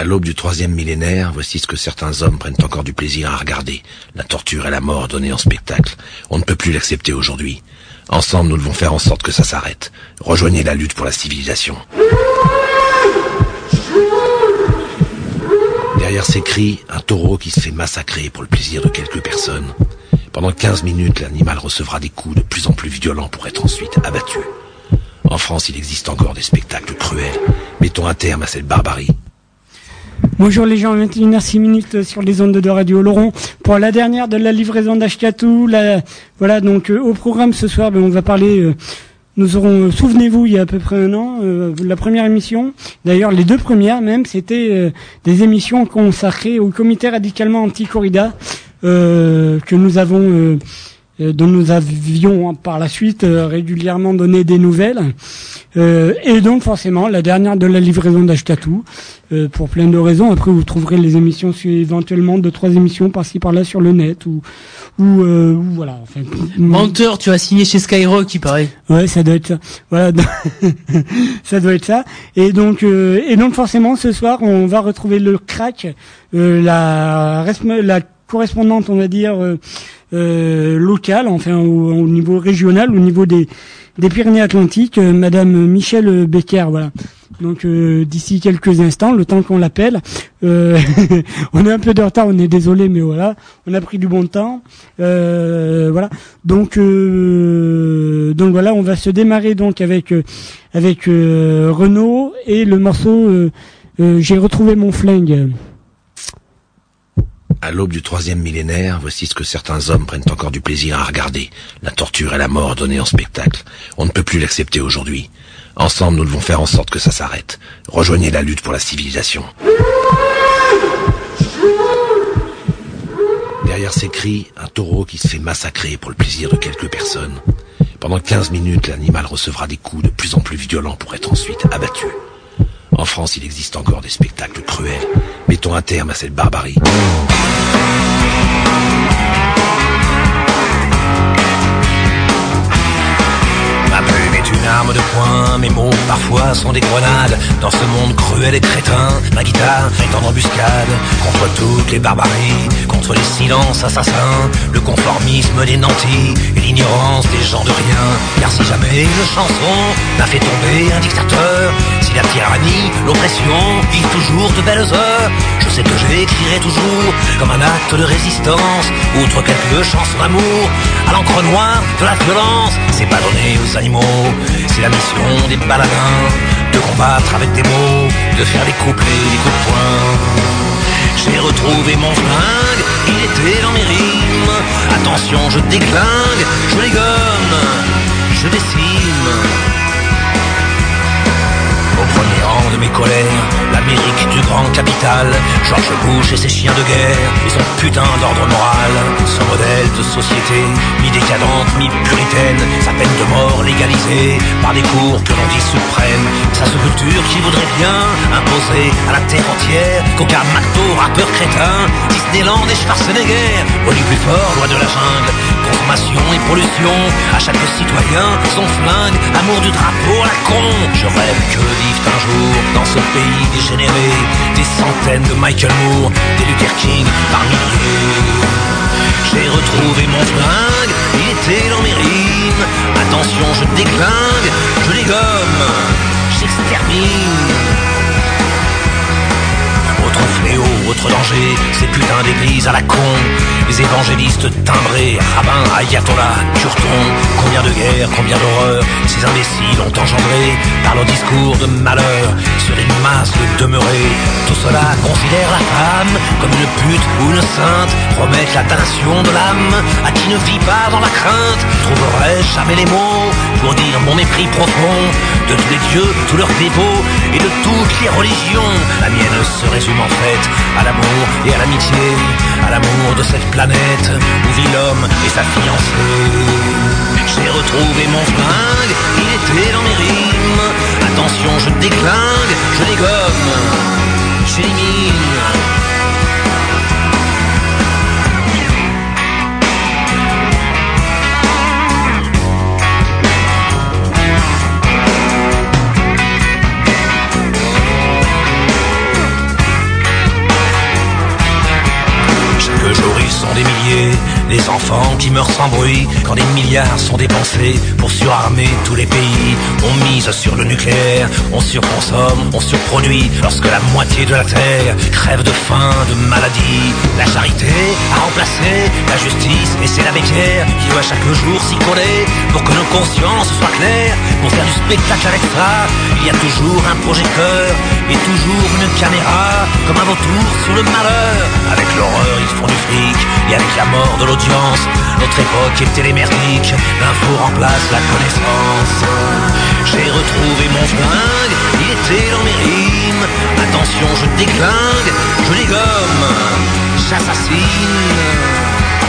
À l'aube du troisième millénaire, voici ce que certains hommes prennent encore du plaisir à regarder. La torture et la mort donnée en spectacle. On ne peut plus l'accepter aujourd'hui. Ensemble, nous devons faire en sorte que ça s'arrête. Rejoignez la lutte pour la civilisation. Derrière ces cris, un taureau qui se fait massacrer pour le plaisir de quelques personnes. Pendant 15 minutes, l'animal recevra des coups de plus en plus violents pour être ensuite abattu. En France, il existe encore des spectacles cruels. Mettons un terme à cette barbarie. Bonjour les gens, 21h6 minutes sur les ondes de Radio Laurent pour la dernière de la livraison d'Ashkatou. Voilà, donc euh, au programme ce soir, ben, on va parler... Euh, nous aurons, euh, souvenez-vous, il y a à peu près un an, la première émission, d'ailleurs les deux premières même, c'était des émissions consacrées au comité radicalement anti-corrida que nous avons dont nous avions par la suite euh, régulièrement donné des nouvelles. Euh, et donc forcément la dernière de la livraison d'Ashkatou, pour plein de raisons. Après vous trouverez les émissions éventuellement deux trois émissions par-ci par-là sur le net ou ou, voilà. Enfin, Menteur, tu as signé chez Skyrock, il paraît. Ouais, ça doit être ça. Voilà, ça doit être ça. Et donc et donc forcément ce soir on va retrouver le crack, la la correspondante on va dire euh, locale, enfin au, niveau régional, au niveau des, Pyrénées-Atlantiques, euh, Madame Michel Becker, voilà. Donc euh, d'ici quelques instants, le temps qu'on l'appelle, on est un peu de retard, on est désolé, mais voilà, on a pris du bon temps, voilà. Donc donc voilà, on va se démarrer donc avec avec Renault et le morceau J'ai retrouvé mon flingue. À l'aube du troisième millénaire, voici ce que certains hommes prennent encore du plaisir à regarder. La torture et la mort donnée en spectacle. On ne peut plus l'accepter aujourd'hui. Ensemble, nous devons faire en sorte que ça s'arrête. Rejoignez la lutte pour la civilisation. Derrière ces cris, un taureau qui se fait massacrer pour le plaisir de quelques personnes. Pendant 15 minutes, l'animal recevra des coups de plus en plus violents pour être ensuite abattu. En France, il existe encore des spectacles cruels. Mettons un terme à cette barbarie. Une arme de poing, mes mots parfois sont des grenades. Dans ce monde cruel et crétin, ma guitare est en embuscade. Contre toutes les barbaries, contre les silences assassins, le conformisme des nantis et l'ignorance des gens de rien. Car si jamais une chanson n'a fait tomber un dictateur, si la tyrannie, l'oppression vivent toujours de belles heures, je sais que j'écrirai toujours comme un acte de résistance, outre quelques chansons d'amour, à l'encre noire de la violence, c'est pas donné aux animaux. C'est la mission des baladins de combattre avec des mots, de faire des couplets, des coups de poing. J'ai retrouvé mon flingue, il était dans mes rimes. Attention, je déglingue, je les gomme, je au premier rang de mes colères, l'Amérique du grand capital, George Bush et ses chiens de guerre, et son putain d'ordre moral, son modèle de société, mi-décadente, mi-puritaine, sa peine de mort légalisée par des cours que l'on dit suprêmes, sa sculpture qui voudrait bien imposer à la terre entière qu'aucun McDo, rappeur crétin, Disneyland et Schwarzenegger, Oli plus fort, loi de la jungle, consommation et pollution, à chaque citoyen son flingue, amour du drapeau à la con, je rêve que un jour dans ce pays dégénéré des centaines de Michael Moore, des Luther King par milliers. J'ai retrouvé mon flingue, il était dans mes rimes. Attention, je déglingue, je les gomme, j'extermine. Autre fléau, autre danger, ces putains d'églises à la con, les évangélistes timbrés, rabbins, ayatollahs, turtons, combien de guerres, combien d'horreurs, ces imbéciles ont engendré par leurs discours de malheur, sur les masses de demeurer. Tout cela considère la femme comme une pute ou une sainte, promettent la damnation de l'âme à qui ne vit pas dans la crainte. Trouverais jamais les mots pour dire mon mépris profond de tous les dieux, tous leurs dévots et de toutes les religions? La mienne se résume en fait à l'amour et à l'amitié, à l'amour de cette planète où vit l'homme et sa fiancée. J'ai retrouvé mon flingue, il était dans mes rimes. Attention, je déclingue, je dégomme, j'élimine. you. Des enfants qui meurent sans bruit quand des milliards sont dépensés pour surarmer tous les pays. On mise sur le nucléaire, on surconsomme, on surproduit lorsque la moitié de la terre crève de faim, de maladie. La charité a remplacé la justice et c'est la béquière qui doit chaque jour s'y coller pour que nos consciences soient claires. Pour faire du spectacle avec ça, il y a toujours un projecteur et toujours une caméra comme un vautour sur le malheur. Avec l'horreur, ils font du fric et avec la mort de notre époque est télémerdique. L'info remplace la connaissance. J'ai retrouvé mon flingue, il était dans mes rimes. Attention, je déglingue, je dégomme, j'assassine.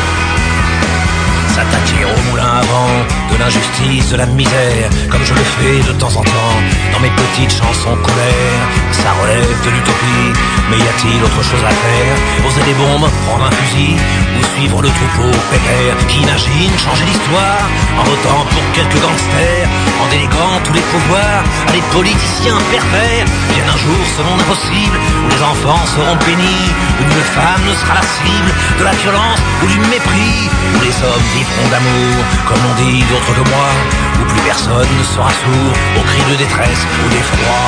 S'attaquer au moulin à vent de l'injustice, de la misère, comme je le fais de temps en temps dans mes petites chansons colère. Ça relève de l'utopie, mais y a-t-il autre chose à faire? Poser des bombes, prendre un fusil ou suivre le troupeau pépère qui imagine changer l'histoire en votant pour quelques gangsters, en déléguant tous les pouvoirs à des politiciens pervers. Bien un jour ce monde impossible où les enfants seront bénis, où une femme ne sera la cible de la violence ou du mépris, où les hommes d'amour, comme l'ont dit d'autres que moi, où plus personne ne sera sourd aux cris de détresse ou d'effroi.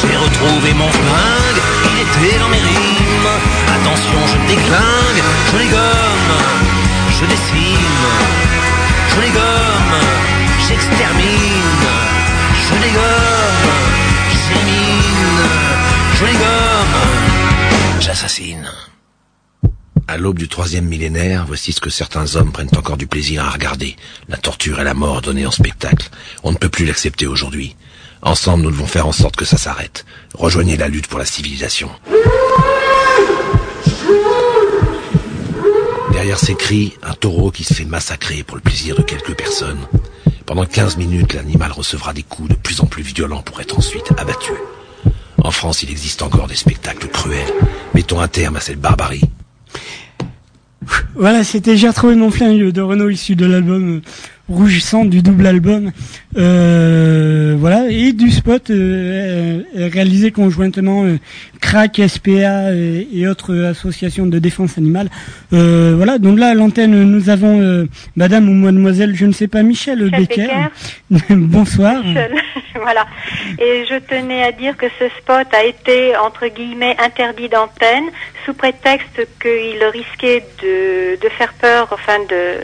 J'ai retrouvé mon flingue, il était dans mes rimes. Attention, je déglingue, je les gomme, je décime, je les gomme, j'extermine, je les gomme, j'élimine, je les gomme, j'assassine. À l'aube du troisième millénaire, voici ce que certains hommes prennent encore du plaisir à regarder. La torture et la mort données en spectacle. On ne peut plus l'accepter aujourd'hui. Ensemble, nous devons faire en sorte que ça s'arrête. Rejoignez la lutte pour la civilisation. Derrière ces cris, un taureau qui se fait massacrer pour le plaisir de quelques personnes. Pendant 15 minutes, l'animal recevra des coups de plus en plus violents pour être ensuite abattu. En France, il existe encore des spectacles cruels. Mettons un terme à cette barbarie. Voilà, c'était J'ai retrouvé mon flingue de Renault issu de l'album Rouge Sang du double album. Euh, voilà, et du spot euh, euh, réalisé conjointement CRAC, SPA et, et autres associations de défense animale. Voilà, donc là à l'antenne nous avons Madame ou Mademoiselle, je ne sais pas, Michel, Michel Becker. Bonsoir. Michel. voilà. Et je tenais à dire que ce spot a été, entre guillemets, interdit d'antenne sous prétexte qu'il risquait de, de faire peur, enfin, de,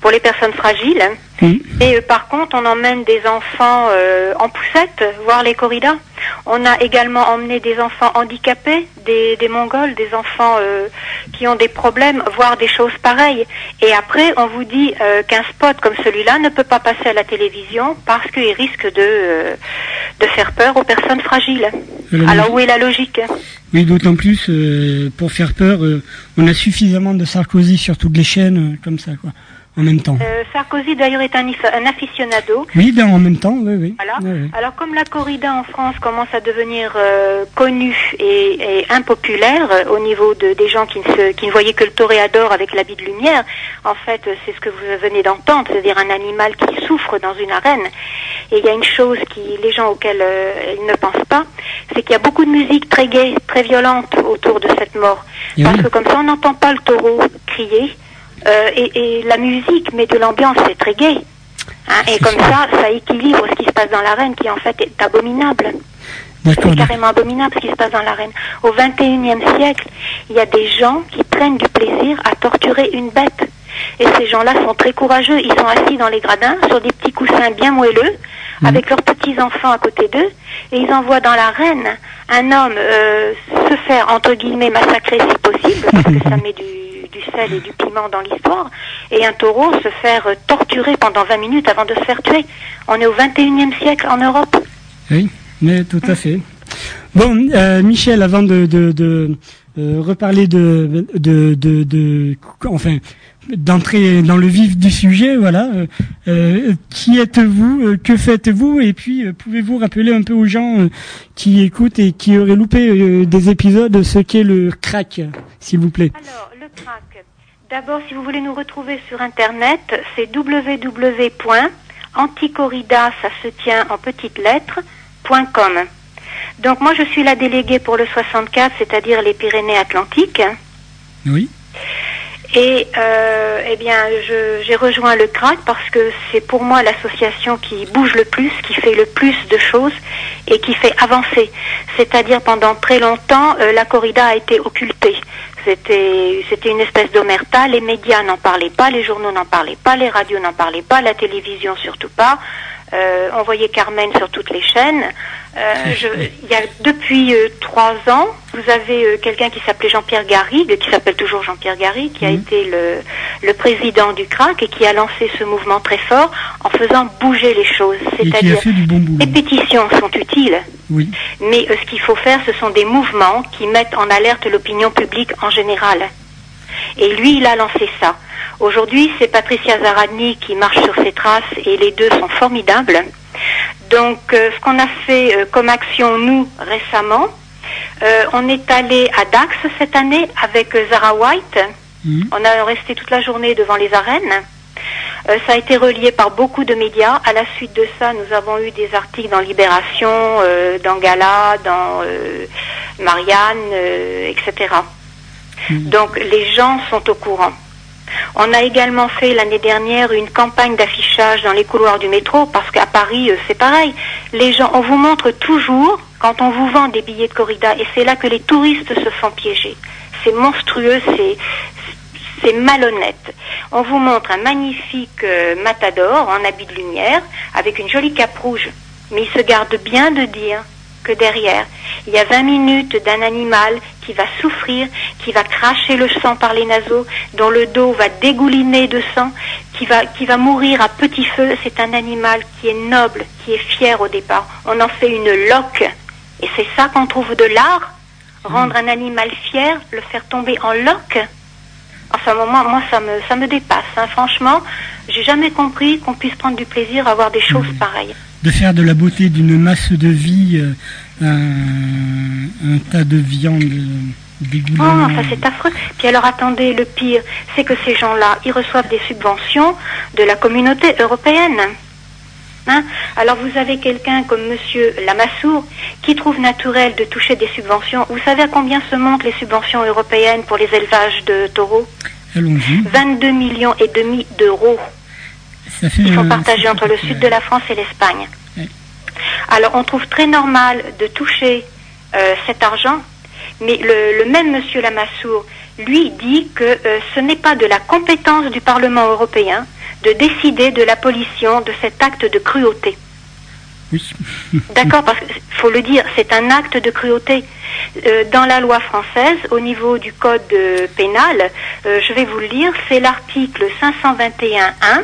pour les personnes fragiles. Et euh, par contre, on emmène des enfants euh, en poussette voir les corridas. On a également emmené des enfants handicapés, des, des Mongols, des enfants euh, qui ont des problèmes, voir des choses pareilles. Et après, on vous dit qu'un spot comme celui-là ne peut pas passer à la télévision parce qu'il risque de, de faire peur aux personnes fragiles. Alors où est la logique? Oui, d'autant plus euh, pour faire peur, euh, on a suffisamment de Sarkozy sur toutes les chaînes, euh, comme ça, quoi, en même temps. Euh, Sarkozy d'ailleurs est un, un aficionado. Oui, ben, en même temps, oui, oui. Voilà. Oui, oui. Alors comme la corrida en France commence à devenir euh, connue et, et impopulaire euh, au niveau de, des gens qui ne, se, qui ne voyaient que le toréador avec l'habit de lumière, en fait c'est ce que vous venez d'entendre, c'est-à-dire un animal qui souffre dans une arène. Et il y a une chose qui les gens auxquels ils ne pensent pas, c'est qu'il y a beaucoup de musique très gaie, très violente autour de cette mort. Parce que comme ça on n'entend pas le taureau crier. Euh, et, et la musique met de l'ambiance, c'est très gai. Hein, et comme ça, ça équilibre ce qui se passe dans l'arène, qui en fait est abominable. C'est carrément abominable ce qui se passe dans l'arène. Au 21e siècle, il y a des gens qui prennent du plaisir à torturer une bête. Et ces gens-là sont très courageux. Ils sont assis dans les gradins sur des petits coussins bien moelleux, avec leurs petits-enfants à côté d'eux, et ils envoient dans l'arène un homme euh, se faire, entre guillemets, massacrer si possible, parce que ça met du, du sel et du piment dans l'histoire, et un taureau se faire torturer pendant 20 minutes avant de se faire tuer. On est au 21e siècle en Europe. Oui, mais tout à fait. Bon, euh, Michel, avant de, de, de euh, reparler de, de, de, de- enfin, d'entrer dans le vif du sujet, voilà. euh, qui êtes-vous Que faites-vous Et puis, pouvez-vous rappeler un peu aux gens qui écoutent et qui auraient loupé des épisodes ce qu'est le crack, s'il vous plaît? Alors, le crack. D'abord, si vous voulez nous retrouver sur Internet, c'est www.anticorrida, ça se tient en petites lettres, .com. Donc moi, je suis la déléguée pour le 64, c'est-à-dire les Pyrénées-Atlantiques. Oui. Et euh, eh bien, j'ai rejoint le CRAC parce que c'est pour moi l'association qui bouge le plus, qui fait le plus de choses et qui fait avancer. C'est-à-dire pendant très longtemps, euh, la corrida a été occultée. C'était c'était une espèce d'omerta. Les médias n'en parlaient pas, les journaux n'en parlaient pas, les radios n'en parlaient pas, la télévision surtout pas. Euh, Carmen sur toutes les chaînes. Euh, je- il y a depuis euh, trois ans, vous avez euh, quelqu'un qui s'appelait Jean-Pierre Garrigue, qui s'appelle toujours Jean-Pierre Garrigue, qui a été le, le président du CRAC et qui a lancé ce mouvement très fort en faisant bouger les choses. C'est-à-dire, bon les pétitions sont utiles, Oui. mais euh, ce qu'il faut faire, ce sont des mouvements qui mettent en alerte l'opinion publique en général. Et lui, il a lancé ça. Aujourd'hui, c'est Patricia Zaradny qui marche sur ses traces et les deux sont formidables. Donc, euh, ce qu'on a fait euh, comme action, nous, récemment, euh, on est allé à Dax cette année avec Zara White. Mhm. On a resté toute la journée devant les arènes. Ça a été relié par beaucoup de médias. À la suite de ça, nous avons eu des articles dans Libération, dans Gala, dans Marianne, etc. Donc les gens sont au courant. On a également fait l'année dernière une campagne d'affichage dans les couloirs du métro parce qu'à Paris euh, c'est pareil. Les gens, on vous montre toujours quand on vous vend des billets de corrida et c'est là que les touristes se font piéger. C'est monstrueux, c'est malhonnête. On vous montre un magnifique euh, matador en habit de lumière avec une jolie cape rouge, mais il se garde bien de dire que derrière, il y a 20 minutes d'un animal qui va souffrir, qui va cracher le sang par les naseaux, dont le dos va dégouliner de sang, qui va, qui va mourir à petit feu. C'est un animal qui est noble, qui est fier au départ. On en fait une loque. Et c'est ça qu'on trouve de l'art. Rendre un animal fier, le faire tomber en loque. Enfin, moi, moi ça, me, ça me dépasse. hein. Franchement, j'ai jamais compris qu'on puisse prendre du plaisir à voir des choses pareilles. De faire de la beauté d'une masse de vie euh, un, un tas de viande Oh, dégoulinant. ça c'est affreux. Puis alors attendez, le pire, c'est que ces gens-là, ils reçoivent des subventions de la communauté européenne. Hein? Alors vous avez quelqu'un comme Monsieur Lamassoure qui trouve naturel de toucher des subventions. Vous savez à combien se montent les subventions européennes pour les élevages de taureaux? Allons-y. 22 millions et demi d'euros. Ils sont euh, partagés entre le sud de la France et l'Espagne. Ouais. Alors on trouve très normal de toucher euh, cet argent, mais le, le même monsieur Lamassoure, lui, dit que euh, ce n'est pas de la compétence du Parlement européen de décider de l'abolition de cet acte de cruauté. Oui. D'accord, parce qu'il faut le dire, c'est un acte de cruauté. Euh, dans la loi française, au niveau du code pénal, je vais vous le lire, c'est l'article 521.1.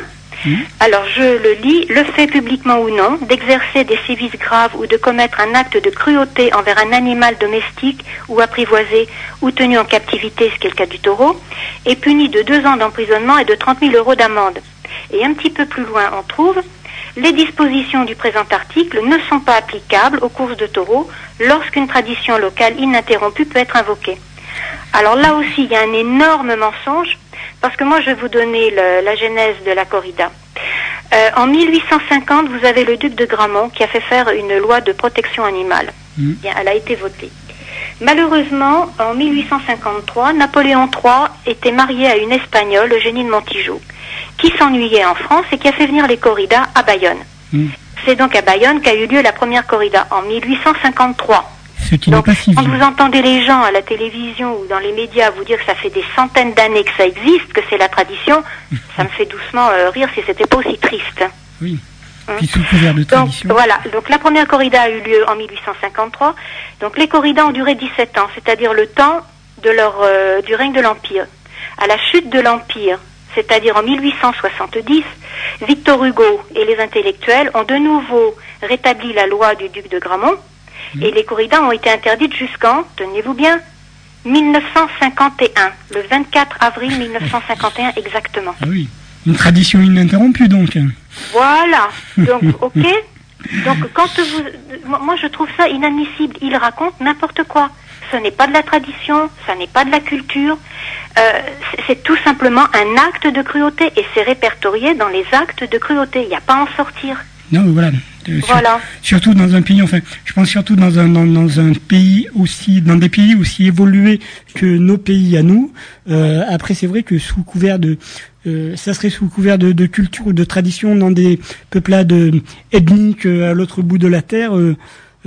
Alors je le lis, le fait publiquement ou non d'exercer des sévices graves ou de commettre un acte de cruauté envers un animal domestique ou apprivoisé ou tenu en captivité, ce qui est le cas du taureau, est puni de deux ans d'emprisonnement et de 30 000 euros d'amende. Et un petit peu plus loin, on trouve les dispositions du présent article ne sont pas applicables aux courses de taureaux lorsqu'une tradition locale ininterrompue peut être invoquée. Alors là aussi, il y a un énorme mensonge, parce que moi, je vais vous donner le- la genèse de la corrida. Euh, en 1850, vous avez le duc de Gramont qui a fait faire une loi de protection animale. Mhm. Bien, elle a été votée. Malheureusement, en 1853, Napoléon III était marié à une Espagnole, Eugénie de Montijo, qui s'ennuyait en France et qui a fait venir les corridas à Bayonne. Mhm. C'est donc à Bayonne qu'a eu lieu la première corrida, en 1853. Ce qui n'est Donc, pas si quand vieux. vous entendez les gens à la télévision ou dans les médias vous dire que ça fait des centaines d'années que ça existe, que c'est la tradition, ça me fait doucement euh, rire si c'était pas aussi triste. Oui. Hein. Puis sous couvert de Donc tradition. voilà, donc la première corrida a eu lieu en 1853. Donc les corridas ont duré 17 ans, c'est-à-dire le temps de leur euh, du règne de l'Empire. À la chute de l'Empire, c'est-à-dire en 1870, Victor Hugo et les intellectuels ont de nouveau rétabli la loi du duc de Gramont et les corridas ont été interdites jusqu'en, tenez-vous bien, 1951, le 24 avril 1951 exactement. Ah oui. Une tradition ininterrompue donc. Voilà. Donc, ok. Donc, quand vous, moi je trouve ça inadmissible. Il raconte n'importe quoi. Ce n'est pas de la tradition, ça n'est pas de la culture. Euh, c'est tout simplement un acte de cruauté et c'est répertorié dans les actes de cruauté. Il n'y a pas à en sortir. Non, mais voilà. Euh, sur- Voilà. surtout dans un pays, enfin, je pense surtout dans un dans, dans un pays aussi, dans des pays aussi évolués que nos pays à nous. Euh, après, c'est vrai que sous couvert de, euh, ça serait sous couvert de, de culture ou de tradition dans des peuplades euh, ethniques euh, à l'autre bout de la terre.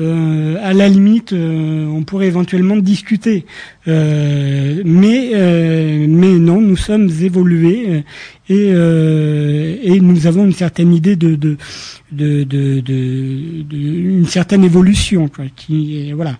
Euh, à la limite, euh, on pourrait éventuellement discuter, Euh, mais non, nous sommes évolués et nous avons une certaine idée de de de, de, une certaine évolution quoi, voilà.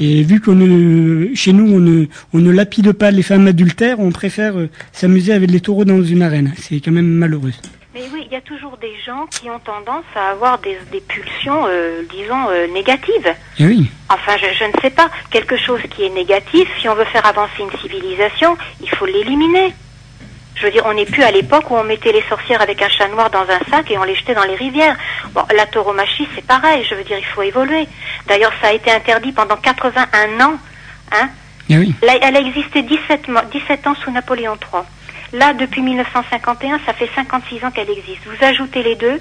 Et vu qu'on ne chez nous on ne on ne lapide pas les femmes adultères on préfère s'amuser avec les taureaux dans une arène. C'est quand même malheureux Mais oui, il y a toujours des gens qui ont tendance à avoir des, des pulsions, euh, disons, euh, négatives. et oui Enfin, je, je ne sais pas. Quelque chose qui est négatif, si on veut faire avancer une civilisation, il faut l'éliminer. Je veux dire, on n'est plus à l'époque où on mettait les sorcières avec un chat noir dans un sac et on les jetait dans les rivières. Bon, la tauromachie, c'est pareil. Je veux dire, il faut évoluer. D'ailleurs, ça a été interdit pendant 81 ans. Hein et oui Là, elle a existé 17, mois- 17 ans sous Napoléon III. Là, depuis 1951, ça fait 56 ans qu'elle existe. Vous ajoutez les deux,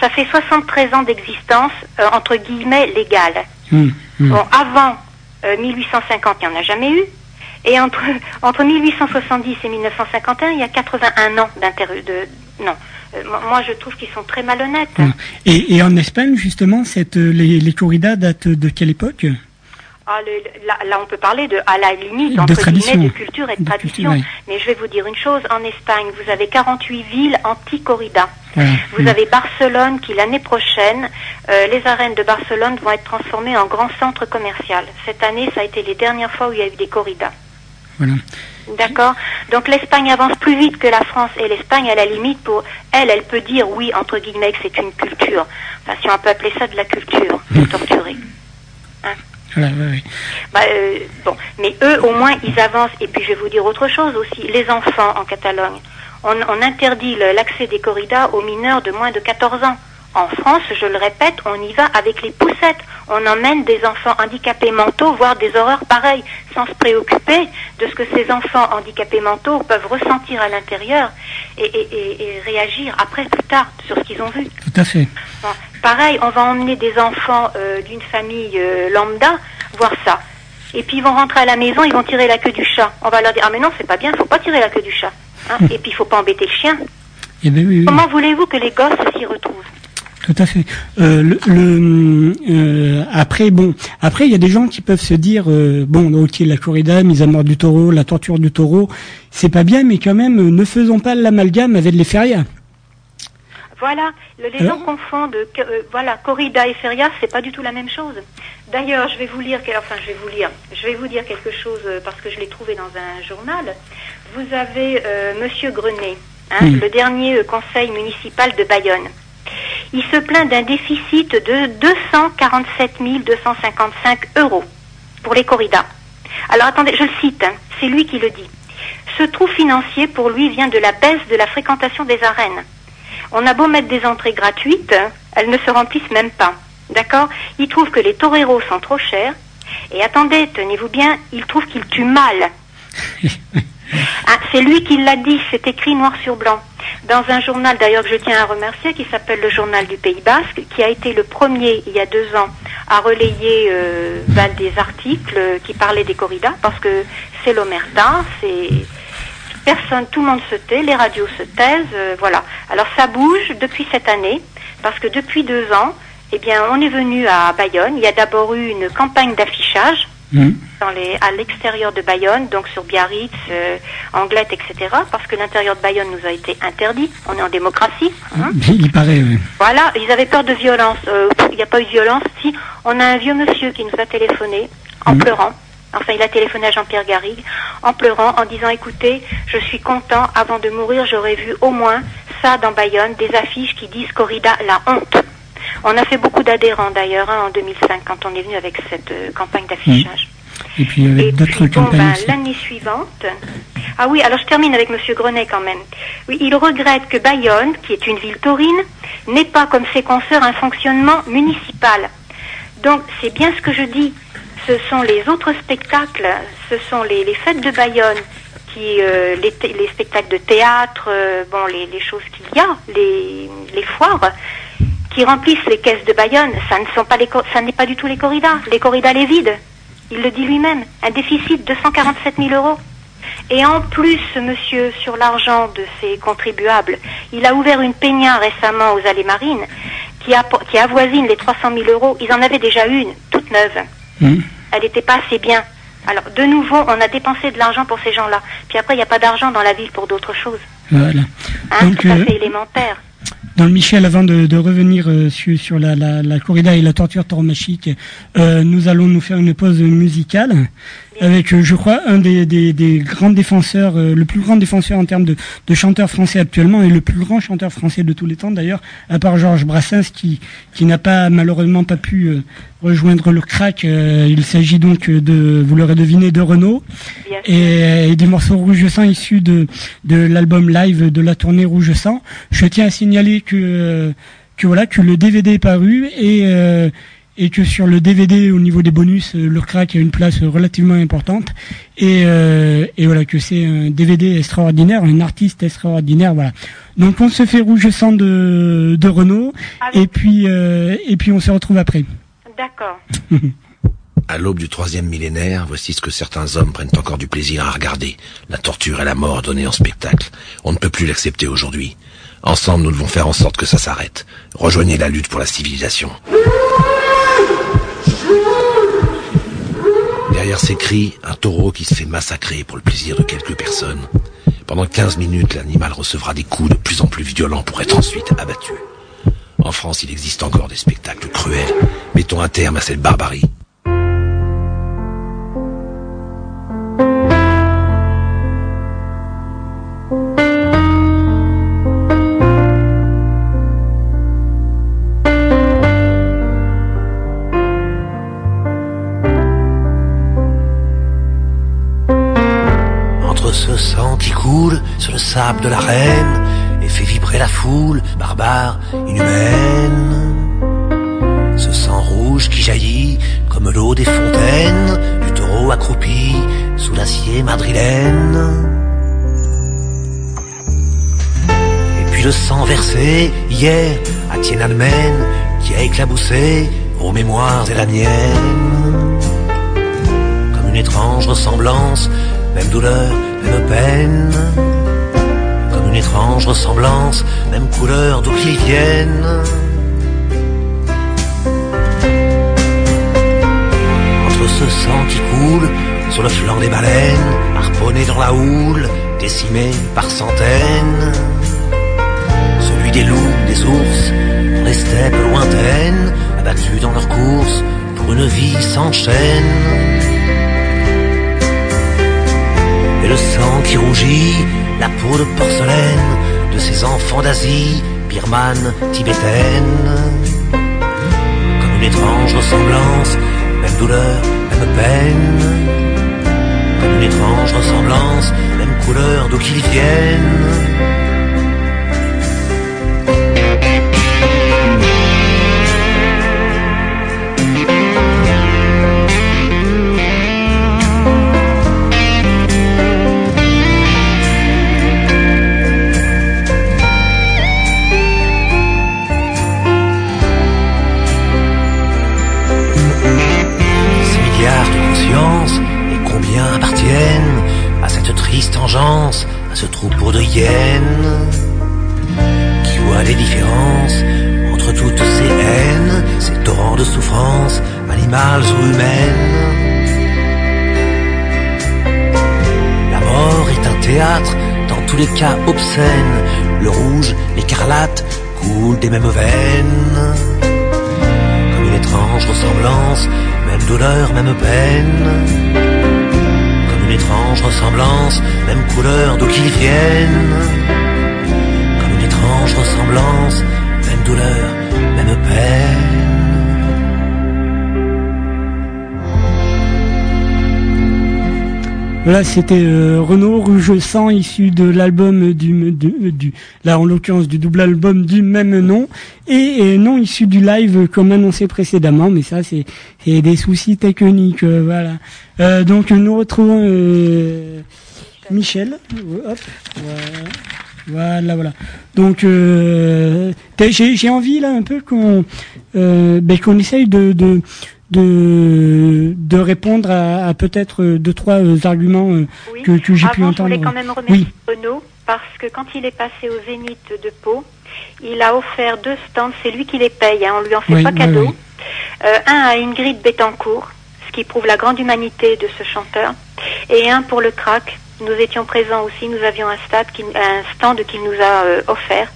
ça fait 73 ans d'existence, euh, entre guillemets, légale. Hum, hum. Bon, avant euh, 1850, il n'y en a jamais eu. Et entre, entre 1870 et 1951, il y a 81 ans d'intérêt. De, non, Euh, moi- je trouve qu'ils sont très malhonnêtes. Hum. et, et en Espagne justement cette euh, les, les corridas datent de quelle époque? Ah, le- là, là, on peut parler de, à la limite, entre guillemets, de culture et de, De tradition. culture, Mais je vais vous dire une chose, en Espagne, vous avez 48 villes anti-corrida. Vous Hum. avez Barcelone qui, l'année prochaine, euh, les arènes de Barcelone vont être transformées en grand centre commercial. Cette année, ça a été les dernières fois où il y a eu des corridas. Voilà. D'accord? Donc l'Espagne avance plus vite que la France et l'Espagne, à la limite, pour elle, elle peut dire oui, entre guillemets, que c'est une culture. Enfin, si on peut appeler ça de la culture, de torturer. Bah, euh, mais eux, au moins, ils avancent. Et puis, je vais vous dire autre chose aussi. Les enfants en Catalogne, on, interdit l'accès des corridas aux mineurs de moins de 14 ans. En France, je le répète, on y va avec les poussettes. On emmène des enfants handicapés mentaux, voire des horreurs pareilles, sans se préoccuper de ce que ces enfants handicapés mentaux peuvent ressentir à l'intérieur et, et- et- et réagir après, plus tard, sur ce qu'ils ont vu. tout à fait Bon, pareil, on va emmener des enfants euh, d'une famille euh, lambda voir ça. Et puis ils vont rentrer à la maison, ils vont tirer la queue du chat. On va leur dire ah mais non c'est pas bien, faut pas tirer la queue du chat. Hein Et puis il faut pas embêter le chien. et ben oui, oui. Comment voulez-vous que les gosses s'y retrouvent? Tout à fait. Euh, le, le- euh, après, bon, après, il y a des gens qui peuvent se dire, euh, bon, ok, la corrida, mise à mort du taureau, la torture du taureau, c'est pas bien, mais quand même, ne faisons pas l'amalgame avec les férias. Voilà, le- les Alors gens confondent. voilà, corrida et feria, c'est pas du tout la même chose. D'ailleurs, je vais vous lire, enfin, je vais vous lire, je vais vous dire quelque chose parce que je l'ai trouvé dans un journal. Vous avez Monsieur Grenet, hein, le dernier conseil municipal de Bayonne. Il se plaint d'un déficit de 247 255 euros pour les corridas. Alors attendez, je le cite, hein, c'est lui qui le dit. Ce trou financier pour lui vient de la baisse de la fréquentation des arènes. On a beau mettre des entrées gratuites, elles ne se remplissent même pas. D'accord? Il trouve que les toreros sont trop chers. Et attendez, tenez-vous bien, il trouve qu'ils tuent mal. Ah, c'est lui qui l'a dit, c'est écrit noir sur blanc. Dans un journal d'ailleurs que je tiens à remercier, qui s'appelle le Journal du Pays Basque, qui a été le premier il y a deux ans à relayer euh, ben, des articles qui parlaient des corridas, parce que c'est l'omerta, c'est personne, tout le monde se tait, les radios se taisent, euh, voilà. Alors ça bouge depuis cette année, parce que depuis deux ans, eh bien, on est venu à Bayonne. Il y a d'abord eu une campagne d'affichage Hum. dans les, à l'extérieur de Bayonne, donc sur Biarritz, euh, Anglette, etc., parce que l'intérieur de Bayonne nous a été interdit. On est en démocratie. hein. Il paraît, oui. Voilà, ils avaient peur de violence. Euh, Il n'y a pas eu de violence. Si, on a un vieux monsieur qui nous a téléphoné en Mhm. pleurant. Enfin, il a téléphoné à Jean-Pierre Garrigue en pleurant, en disant écoutez, je suis content, avant de mourir, j'aurais vu au moins ça dans Bayonne, des affiches qui disent Corrida, la honte. On a fait beaucoup d'adhérents d'ailleurs hein, en 2005 quand on est venu avec cette euh, campagne d'affichage. Et puis avec d'autres bon, campagnes ben, l'année suivante. Ah oui, alors je termine avec Monsieur Grenet quand même. Oui, il regrette que Bayonne, qui est une ville taurine, n'ait pas comme ses consoeurs un fonctionnement municipal. Donc c'est bien ce que je dis. Ce sont les autres spectacles, ce sont les, les fêtes de Bayonne, qui euh, les, les spectacles de théâtre, euh, bon les, les choses qu'il y a, les, les foires, qui remplissent les caisses de Bayonne, ça ne sont pas les, ça n'est pas du tout les corridas. Les corridas les vides. Il le dit lui-même. Un déficit de 147 000 euros. Et en plus, monsieur, sur l'argent de ses contribuables, il a ouvert une peña récemment aux allées marines qui, qui avoisine les 300 000 euros. Ils en avaient déjà une, toute neuve. Mhm. Elle n'était pas assez bien. Alors, de nouveau, on a dépensé de l'argent pour ces gens-là. Puis après, il n'y a pas d'argent dans la ville pour d'autres choses. Voilà. Hein, Donc, tout à euh, fait élémentaire. Dans Michel, avant de, revenir euh, sur, la, corrida et la torture tauromachique, euh, nous allons nous faire une pause musicale avec, euh, je crois, un des, des, des grands défenseurs, euh, le plus grand défenseur en termes de, de chanteur français actuellement et le plus grand chanteur français de tous les temps d'ailleurs, à part Georges Brassens qui, qui n'a pas malheureusement pas pu euh, rejoindre le crack. Euh, il s'agit donc de, vous l'aurez deviné, de Renault et, et des morceaux Rouge Sang issus de, de l'album live de la tournée Rouge Sang. Je tiens à signaler que, que voilà que le DVD est paru et, euh, et que sur le DVD au niveau des bonus, euh, le crack a une place relativement importante et, euh, et voilà que c'est un DVD extraordinaire, un artiste extraordinaire. Voilà. Donc on se fait Rouge Sang de, de Renault Avec- et puis euh, et puis on se retrouve après. D'accord. À l'aube du troisième millénaire, voici ce que certains hommes prennent encore du plaisir à regarder. La torture et la mort donnée en spectacle. On ne peut plus l'accepter aujourd'hui. Ensemble, nous devons faire en sorte que ça s'arrête. Rejoignez la lutte pour la civilisation. Derrière un taureau qui se fait massacrer pour le plaisir de quelques personnes. Pendant 15 minutes, l'animal recevra des coups de plus en plus violents pour être ensuite abattu. En France, il existe encore des spectacles cruels. Mettons un terme à cette barbarie. Sur le sable de l'arène et fait vibrer la foule barbare, inhumaine. Ce sang rouge qui jaillit comme l'eau des fontaines du taureau accroupi sous l'acier madrilène. Et puis le sang versé hier à Tiananmen qui a éclaboussé vos mémoires et la mienne comme une étrange ressemblance, même douleur, peine. Comme une étrange ressemblance, même couleur d'où qu'ils viennent. Entre ce sang qui coule sur le flanc des baleines, harponné dans la houle, décimé par centaines. Celui des loups, des ours, dans les steppes lointaines, abattus dans leur course pour une vie sans chaîne. Et le sang qui rougit, la peau de porcelaine de ces enfants d'Asie, birmane, tibétaine. Comme une étrange ressemblance, même douleur, même peine. Comme une étrange ressemblance, même couleur d'où qu'ils viennent. Qui voit les différences entre toutes ces haines, ces torrents de souffrance, animales ou humaines. La mort est un théâtre, dans tous les cas obscènes, le rouge, l'écarlate coulent des mêmes veines comme une étrange ressemblance, même douleur, même peine. Étrange ressemblance, même couleur d'où qu'ils viennent. Comme une étrange ressemblance, même douleur, même peine. Voilà, c'était euh, Renault Rouge Sang issu de l'album du, du, là en l'occurrence du double album du même nom et, et non issu du live comme annoncé précédemment, mais ça c'est des soucis techniques, euh, voilà. Euh, donc nous retrouvons euh, Michel. Hop, voilà. Voilà. Donc, euh, j'ai envie là un peu qu'on ben, qu'on essaye de de, de répondre à, à peut-être deux trois euh, arguments euh, Oui. que, que j'ai pu Avant, je entendre. voulais quand même remercier Oui. Renaud parce que quand il est passé au Zénith de Pau, il a offert deux stands. C'est lui qui les paye, hein, on lui en fait Oui, pas cadeau. Euh, un à Ingrid Betancourt, ce qui prouve la grande humanité de ce chanteur, et un pour le crack. Nous étions présents aussi, nous avions un, stade qui, un stand qu'il nous a euh, offert.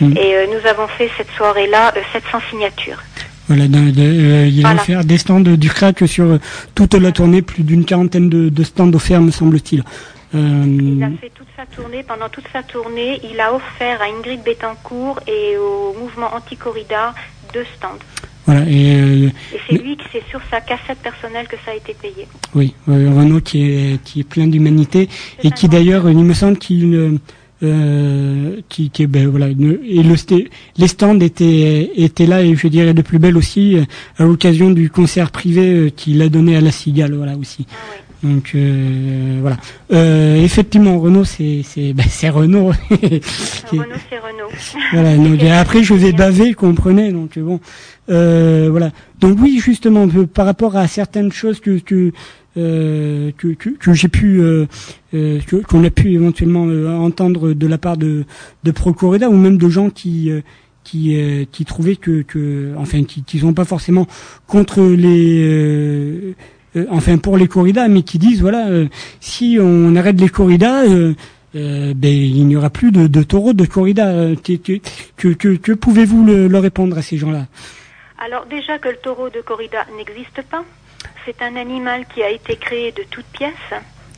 Mm. Et euh, nous avons fait cette soirée-là euh, 700 signatures. Voilà, de- de- euh, il a Voilà. offert des stands du crack sur euh, toute la tournée, plus d'une quarantaine de, de stands offerts, me semble-t-il. Euh, Il a fait toute sa tournée. Pendant toute sa tournée, il a offert à Ingrid Betancourt et au mouvement anti-corrida deux stands. voilà, et euh, Et c'est lui qui c'est sur sa cassette personnelle que ça a été payé. Oui, euh, Renaud qui est qui est plein d'humanité et qui d'ailleurs, il me semble qu'il euh, qui, qui ben voilà une- et le les stands étaient étaient là et je dirais de plus belle aussi euh, à l'occasion du concert privé euh, qu'il a donné à la Cigale voilà aussi. Ah. Donc euh, voilà. Euh, effectivement, Renaud c'est c'est ben, c'est Renaud. Qui- Renault, c'est Renault. voilà, donc, après je vais baver, comprenez, donc bon, euh, voilà. Donc oui, justement, par rapport à certaines choses que que que, que, que j'ai pu euh, euh, qu'on a pu éventuellement euh, entendre de la part de de Procoreda ou même de gens qui euh, qui euh, qui trouvaient que que enfin qui qui sont pas forcément contre les euh, euh, enfin pour les corridas mais qui disent voilà euh, si on arrête les corridas euh, euh, ben, il n'y aura plus de, de taureaux de corrida. Euh, Que, que, pouvez-vous le- leur répondre à ces gens-là? Alors déjà que le taureau de corrida n'existe pas. C'est un animal qui a été créé de toutes pièces.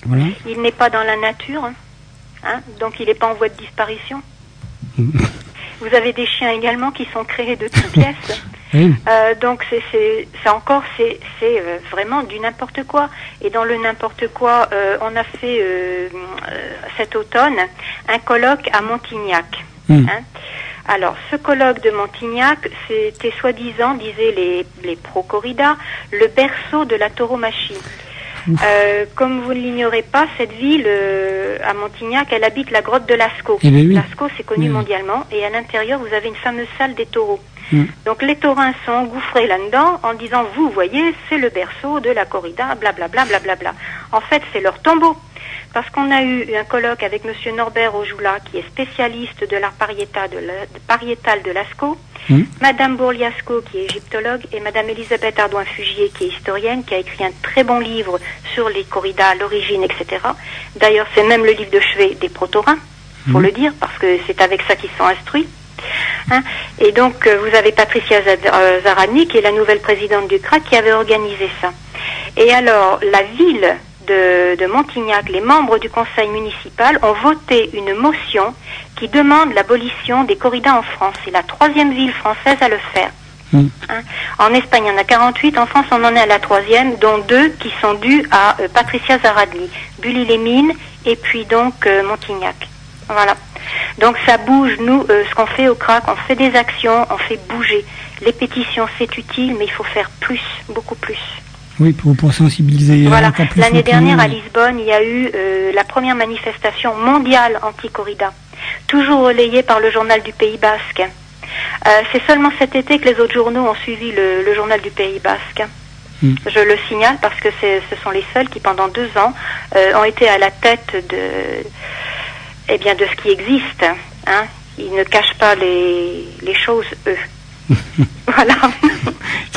Voilà. Il n'est pas dans la nature. hein, donc il n'est pas en voie de disparition. Vous avez des chiens également qui sont créés de toutes pièces. Oui. Euh, donc c'est encore c'est euh, vraiment du n'importe quoi et dans le n'importe quoi euh, on a fait cet automne un colloque à Montignac. Mm. hein. Alors ce colloque de Montignac c'était soi-disant disaient les les pro corrida le berceau de la tauromachie. Euh, comme vous ne l'ignorez pas, cette ville euh, à Montignac, elle habite la grotte de Lascaux. Eh ben oui. Lascaux, c'est connu Oui. mondialement, et à l'intérieur, vous avez une fameuse salle des taureaux. Mm. Donc les taurins sont engouffrés là-dedans en disant, vous voyez, c'est le berceau de la corrida, blablabla, blablabla. En fait, c'est leur tombeau. Parce qu'on a eu un colloque avec Monsieur Norbert Ojoula, qui est spécialiste de l'art pariétal de, la- de pariétal de Lascaux, Mm. Madame Bourliasco, qui est égyptologue, et Madame Elisabeth Ardouin-Fugier, qui est historienne, qui a écrit un très bon livre sur les corridas, l'origine, etc. D'ailleurs, c'est même le livre de chevet des protorins, faut le dire, parce que c'est avec ça qu'ils sont instruits. Hein. Et donc, euh, vous avez Patricia euh, Zaradny, qui est la nouvelle présidente du CRAC, qui avait organisé ça. Et alors, la ville de, de Montignac, les membres du conseil municipal ont voté une motion qui demande l'abolition des corridas en France. C'est la troisième ville française à le faire. Mm. Hein. En Espagne, il y en a 48. En France, on en est à la troisième, dont deux qui sont dus à euh, Patricia Zaradli, Bully-les-Mines et puis donc euh, Montignac. Voilà. Donc ça bouge, nous, euh, ce qu'on fait au CRAC, on fait des actions, on fait bouger. Les pétitions, c'est utile, mais il faut faire plus, beaucoup plus. Oui, pour, pour sensibiliser Voilà. L'année dernière à Lisbonne, il y a eu euh, la première manifestation mondiale anti-corrida, toujours relayée par le journal du Pays Basque. Euh, c'est seulement cet été que les autres journaux ont suivi le, le journal du Pays Basque. Mm. Je le signale parce que ce sont les seuls qui, pendant deux ans, euh, ont été à la tête de, eh bien, de ce qui existe. Hein. Ils ne cachent pas les, les choses, eux. voilà.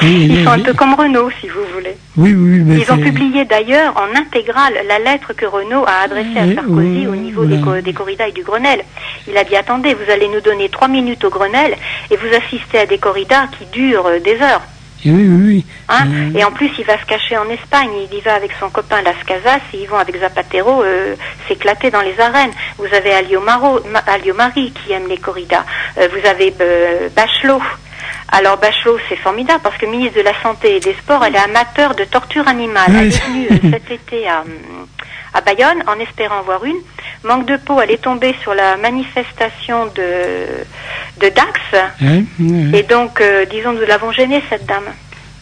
Oui, Ils sont un oui, peu comme Renault, si vous voulez. oui, oui, mais Ils ont publié d'ailleurs en intégrale la lettre que Renault a adressée à Oui, Sarkozy oui, au oui, niveau des, voilà. co- des corridas et du Grenelle. Il a dit attendez, vous allez nous donner trois minutes au Grenelle et vous assistez à des corridas qui durent euh, des heures. Eh oui, oui, oui. Hein Euh, Et en plus, il va se cacher en Espagne. Il y va avec son copain Las Casas et ils vont avec Zapatero euh, s'éclater dans les arènes. Vous avez Alio, Maro, Ma- Alio Mari qui aime les corridas. Euh, vous avez euh, Bachelot. Alors Bachelot, c'est formidable parce que ministre de la Santé et des Sports, elle est amateur de torture animale. Elle est venue euh, cet été à, hum, à Bayonne en espérant voir une. Manque de peau, elle est tombée sur la manifestation de, de Dax. Et donc, euh, disons, nous l'avons gênée, cette dame.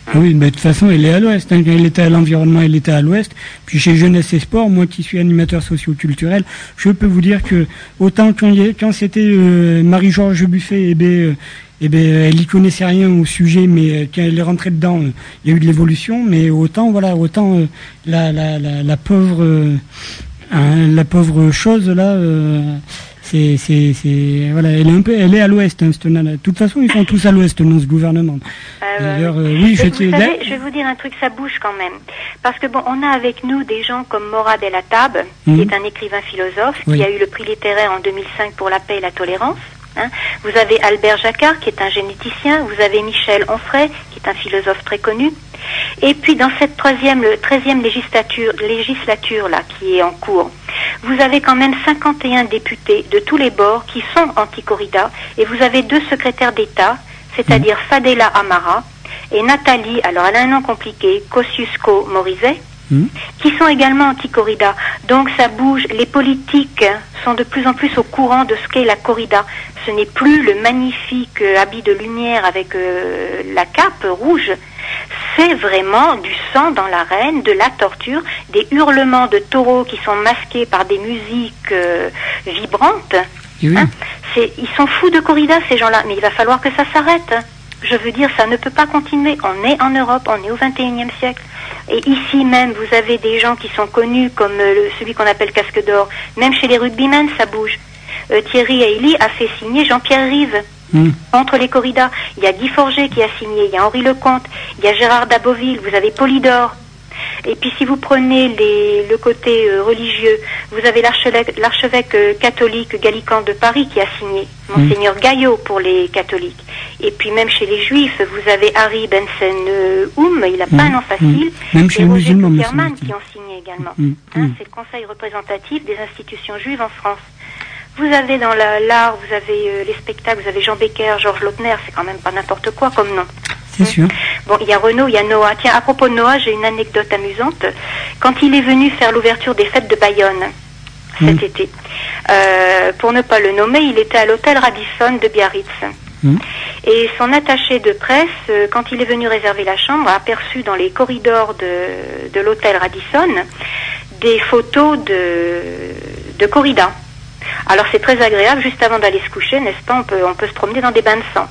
Ah oui, mais de toute façon, elle est à l'ouest. Hein. Elle était à l'environnement, elle était à l'ouest. Puis chez Jeunesse et Sport, moi qui suis animateur socio-culturel, je peux vous dire que autant quand, quand c'était euh, Marie-Georges Buffet, eh ben, euh, eh ben, elle y connaissait rien au sujet, mais euh, quand elle est rentrée dedans, il y a eu de l'évolution. Mais autant, voilà, autant la, la, la, la, pauvre, hein, la pauvre chose là c'est, c'est, c'est, voilà, elle est un peu, elle est à l'ouest, hein, cette nana. De toute façon, ils sont tous à l'ouest dans ce gouvernement. Euh, D'ailleurs, euh, oui, je, vous savez, je vais vous dire un truc, ça bouge quand même, parce que bon, on a avec nous des gens comme Morad El Attab, qui mhm. est un écrivain philosophe, qui a eu le prix littéraire en 2005 pour la paix et la tolérance. Hein. Vous avez Albert Jacquard, qui est un généticien. Vous avez Michel Onfray, qui est un philosophe très connu. Et puis dans cette troisième, treizième législature, législature là, qui est en cours, vous avez quand même 51 députés de tous les bords qui sont anti-corrida et vous avez deux secrétaires d'État, c'est-à-dire mmh. Fadela Amara et Nathalie, alors elle a un nom compliqué, Kosciusko-Morizet, mmh. qui sont également anti-corrida. Donc ça bouge, les politiques sont de plus en plus au courant de ce qu'est la corrida. Ce n'est plus le magnifique euh, habit de lumière avec euh, la cape rouge, c'est vraiment du sang dans l'arène, de la torture, des hurlements de taureaux qui sont masqués par des musiques euh, vibrantes. Hein ils sont fous de corrida, ces gens-là, mais il va falloir que ça s'arrête. Je veux dire, ça ne peut pas continuer. On est en Europe, on est au XXIe siècle. Et ici même, vous avez des gens qui sont connus comme euh, celui qu'on appelle casque d'or. Même chez les rugbymen, ça bouge. Euh, Thierry Hailey a fait signer Jean-Pierre Rive. Hmm. Entre les corridas, il y a Guy Forger qui a signé, il y a Henri Lecomte, il y a Gérard Daboville, vous avez Polydore. Et puis si vous prenez les, le côté euh, religieux, vous avez l'archevêque euh, catholique Gallican de Paris qui a signé, hmm. Monseigneur Gaillot pour les catholiques. Et puis même chez les juifs, vous avez Harry Benson euh, Oum, il n'a pas un nom facile, même chez et Roger qui ont signé également. Hein, c'est le conseil représentatif des institutions juives en France. Vous avez dans l'art, vous avez euh, les spectacles, vous avez Jean Becker, Georges Lautner, c'est quand même pas n'importe quoi comme nom. C'est sûr. Bon, il y a Renaud, il y a Noah. Tiens, à propos de Noah, j'ai une anecdote amusante. Quand il est venu faire l'ouverture des fêtes de Bayonne cet mm. été, euh, pour ne pas le nommer, il était à l'hôtel Radisson de Biarritz. Mm. Et son attaché de presse, euh, quand il est venu réserver la chambre, a aperçu dans les corridors de, de l'hôtel Radisson des photos de, de corrida. Alors c'est très agréable, juste avant d'aller se coucher, n'est-ce pas, on peut, on peut se promener dans des bains de sang.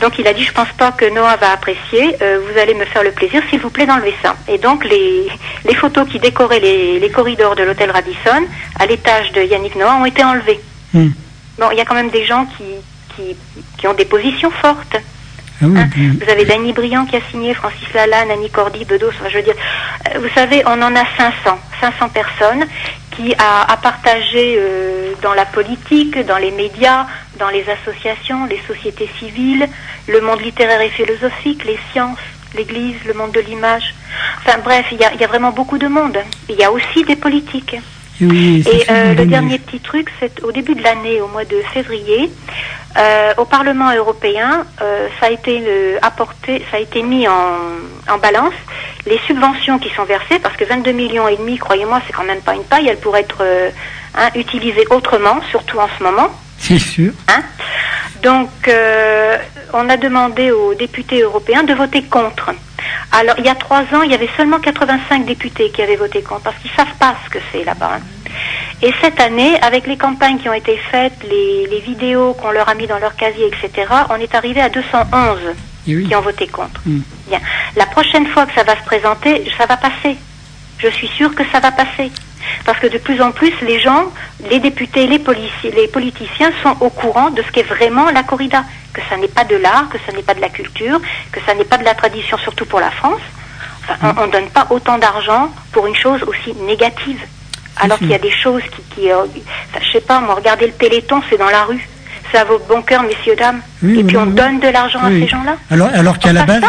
Donc il a dit, je pense pas que Noah va apprécier, euh, vous allez me faire le plaisir, s'il vous plaît, d'enlever ça. Et donc les, les photos qui décoraient les, les corridors de l'hôtel Radisson, à l'étage de Yannick Noah, ont été enlevées. Hmm. Bon, il y a quand même des gens qui, qui, qui ont des positions fortes. Ah hein vous avez Danny Briand qui a signé, Francis Lalanne, Annie Cordy, Bedos, enfin, je veux dire, euh, vous savez, on en a 500, 500 personnes qui a, a partagé euh, dans la politique, dans les médias, dans les associations, les sociétés civiles, le monde littéraire et philosophique, les sciences, l'Église, le monde de l'image. Enfin bref, il y a, y a, vraiment beaucoup de monde. Il y a aussi des politiques. Et euh, le dernier petit truc, c'est au début de l'année, au mois de février, euh, au Parlement européen, euh, ça a été apporté, ça a été mis en, en, balance les subventions qui sont versées, parce que 22 millions et demi, croyez-moi, c'est quand même pas une paille, elles pourraient être hein, utilisées autrement, surtout en ce moment. C'est sûr. Hein Donc, on a demandé aux députés européens de voter contre. Alors, il y a trois ans, il y avait seulement 85 députés qui avaient voté contre, parce qu'ils savent pas ce que c'est là-bas. Hein. Et cette année, avec les campagnes qui ont été faites, les, les vidéos qu'on leur a mis dans leur casier, etc., on est arrivé à 211 qui ont voté contre. Mm. Bien. La prochaine fois que ça va se présenter, ça va passer. Je suis sûre que ça va passer. Parce que de plus en plus, les gens, les députés, les, policiers, les politiciens sont au courant de ce qu'est vraiment la corrida. Que ça n'est pas de l'art, que ça n'est pas de la culture, que ça n'est pas de la tradition, surtout pour la France. Enfin, on ne donne pas autant d'argent pour une chose aussi négative. Alors qu'il y a des choses qui, qui euh, je sais pas, moi, regardez le Téléthon, c'est dans la rue. Ça vaut bon cœur, messieurs, dames. Et puis on donne de l'argent à ces gens-là. Alors, alors qu'à la base,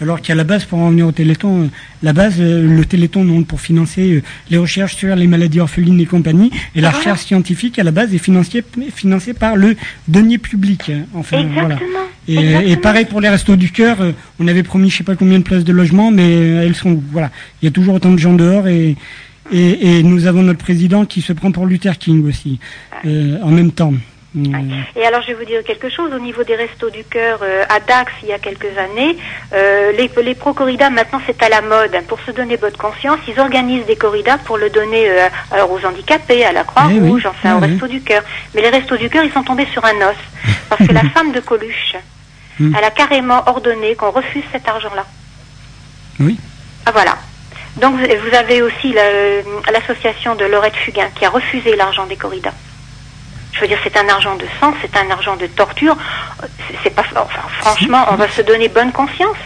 alors qu'à la base, pour en revenir au Téléthon, euh, la base, euh, le Téléthon, non, pour financer les recherches sur les maladies orphelines et compagnie, et la recherche scientifique, à la base, est financée, financée par le denier public. Hein, enfin, Exactement. Et, et, pareil pour les restos du cœur, on avait promis je sais pas combien de places de logement, mais elles sont, voilà, il y a toujours autant de gens dehors et, et, et, nous avons notre président qui se prend pour Luther King aussi, euh, en même temps. Et alors, je vais vous dire quelque chose. Au niveau des restos du cœur euh, à Dax, il y a quelques années, euh, les, les pro-corridas, maintenant, c'est à la mode. Pour se donner bonne conscience, ils organisent des corridas pour le donner euh, alors aux handicapés, à la Croix-Rouge, Eh enfin, au oui. resto du cœur. Mais les restos du cœur, ils sont tombés sur un os. Parce que la femme de Coluche, Hmm. elle a carrément ordonné qu'on refuse cet argent-là. Oui. Ah, voilà. Donc, vous avez aussi la- l'association de Laurette Fugain qui a refusé l'argent des corridas. Je veux dire, c'est un argent de sang, c'est un argent de torture. C'est- pas, enfin, franchement, on va se donner bonne conscience.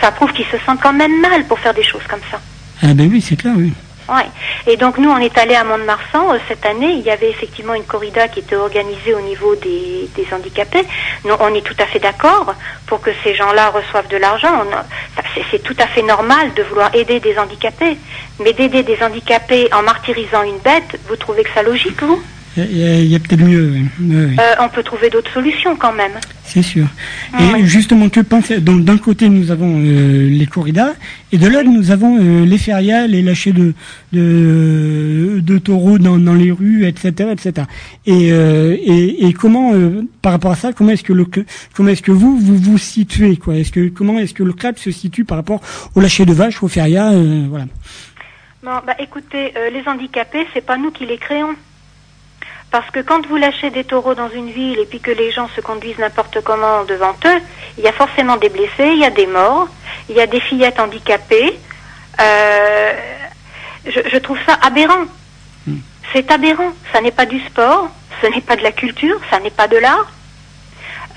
Ça prouve qu'ils se sentent quand même mal pour faire des choses comme ça. Ah ben oui, c'est clair, oui. Ouais. Et donc nous, on est allé à Mont-de-Marsan euh, cette année. Il y avait effectivement une corrida qui était organisée au niveau des, des handicapés. Nous, on est tout à fait d'accord pour que ces gens-là reçoivent de l'argent. C'est tout à fait normal de vouloir aider des handicapés. Mais d'aider des handicapés en martyrisant une bête, vous trouvez que ça logique, vous? Il y a, il y a peut-être mieux, oui. Oui, oui. Euh, On peut trouver d'autres solutions quand même. C'est sûr. Et justement, que penser? Donc, d'un côté, nous avons euh, les corridas, et de l'autre, nous avons euh, les férias, les lâchers de de, de taureaux dans, dans les rues, etc., etc. Et, et, et comment, par rapport à ça, comment est-ce que le comment est-ce que vous vous vous situez quoi? Est-ce que comment est-ce que le club se situe par rapport au lâcher de vaches, aux férias, voilà. Bon, bah écoutez, les handicapés, c'est pas nous qui les créons. Parce que quand vous lâchez des taureaux dans une ville et puis que les gens se conduisent n'importe comment devant eux, il y a forcément des blessés, il y a des morts, il y a des fillettes handicapées. Euh, je, je trouve ça aberrant. C'est aberrant. Ça n'est pas du sport, ce n'est pas de la culture, ça n'est pas de l'art.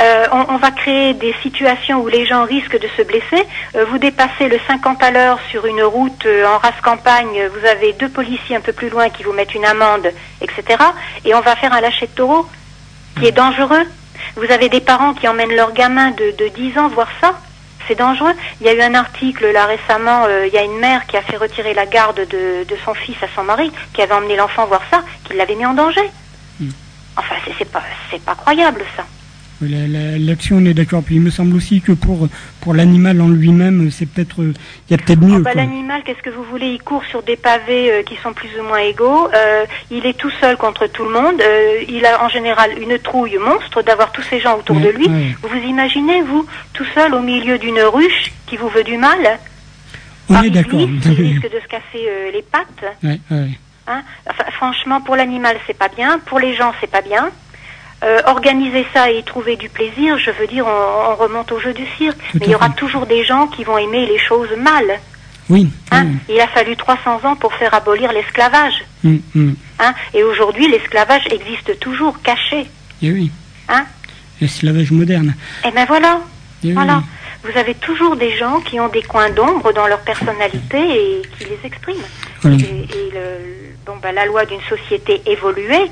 Euh, on, on va créer des situations où les gens risquent de se blesser. Euh, vous dépassez le 50 à l'heure sur une route euh, en race campagne, vous avez deux policiers un peu plus loin qui vous mettent une amende, etc. Et on va faire un lâcher de taureau qui est dangereux. Vous avez des parents qui emmènent leurs gamins de, de 10 ans voir ça. C'est dangereux. Il y a eu un article là récemment, il y a une mère qui a fait retirer la garde de, de son fils à son mari, qui avait emmené l'enfant voir ça, qui l'avait mis en danger. Enfin, c'est- c'est pas, c'est pas croyable ça. Oui, la- on est d'accord. Puis il me semble aussi que pour pour l'animal en lui-même, c'est peut-être euh, il y a peut-être mieux. Bah, quoi. L'animal, qu'est-ce que vous voulez? Il court sur des pavés euh, qui sont plus ou moins égaux. Euh, il est tout seul contre tout le monde. Euh, il a en général une trouille monstre d'avoir tous ces gens autour Ouais, de lui. ouais. Vous vous imaginez, vous, tout seul au milieu d'une ruche qui vous veut du mal? On est d'accord. Il risque de se casser les pattes. Ouais. Hein? Enfin, franchement, pour l'animal, c'est pas bien. Pour les gens, c'est pas bien. Euh, organiser ça et y trouver du plaisir, je veux dire, on, on remonte au jeu du cirque. Tout Mais il y aura toujours des gens qui vont aimer les choses mal. Oui. Hein oui. Il a fallu 300 ans pour faire abolir l'esclavage. Hum, hum. Hein et aujourd'hui, l'esclavage existe toujours caché. Et oui. Hein L'esclavage moderne. Et ben voilà, Et oui. voilà. Vous avez toujours des gens qui ont des coins d'ombre dans leur personnalité et qui les expriment. Voilà. Et, et le- bon, bah, la loi d'une société évoluée,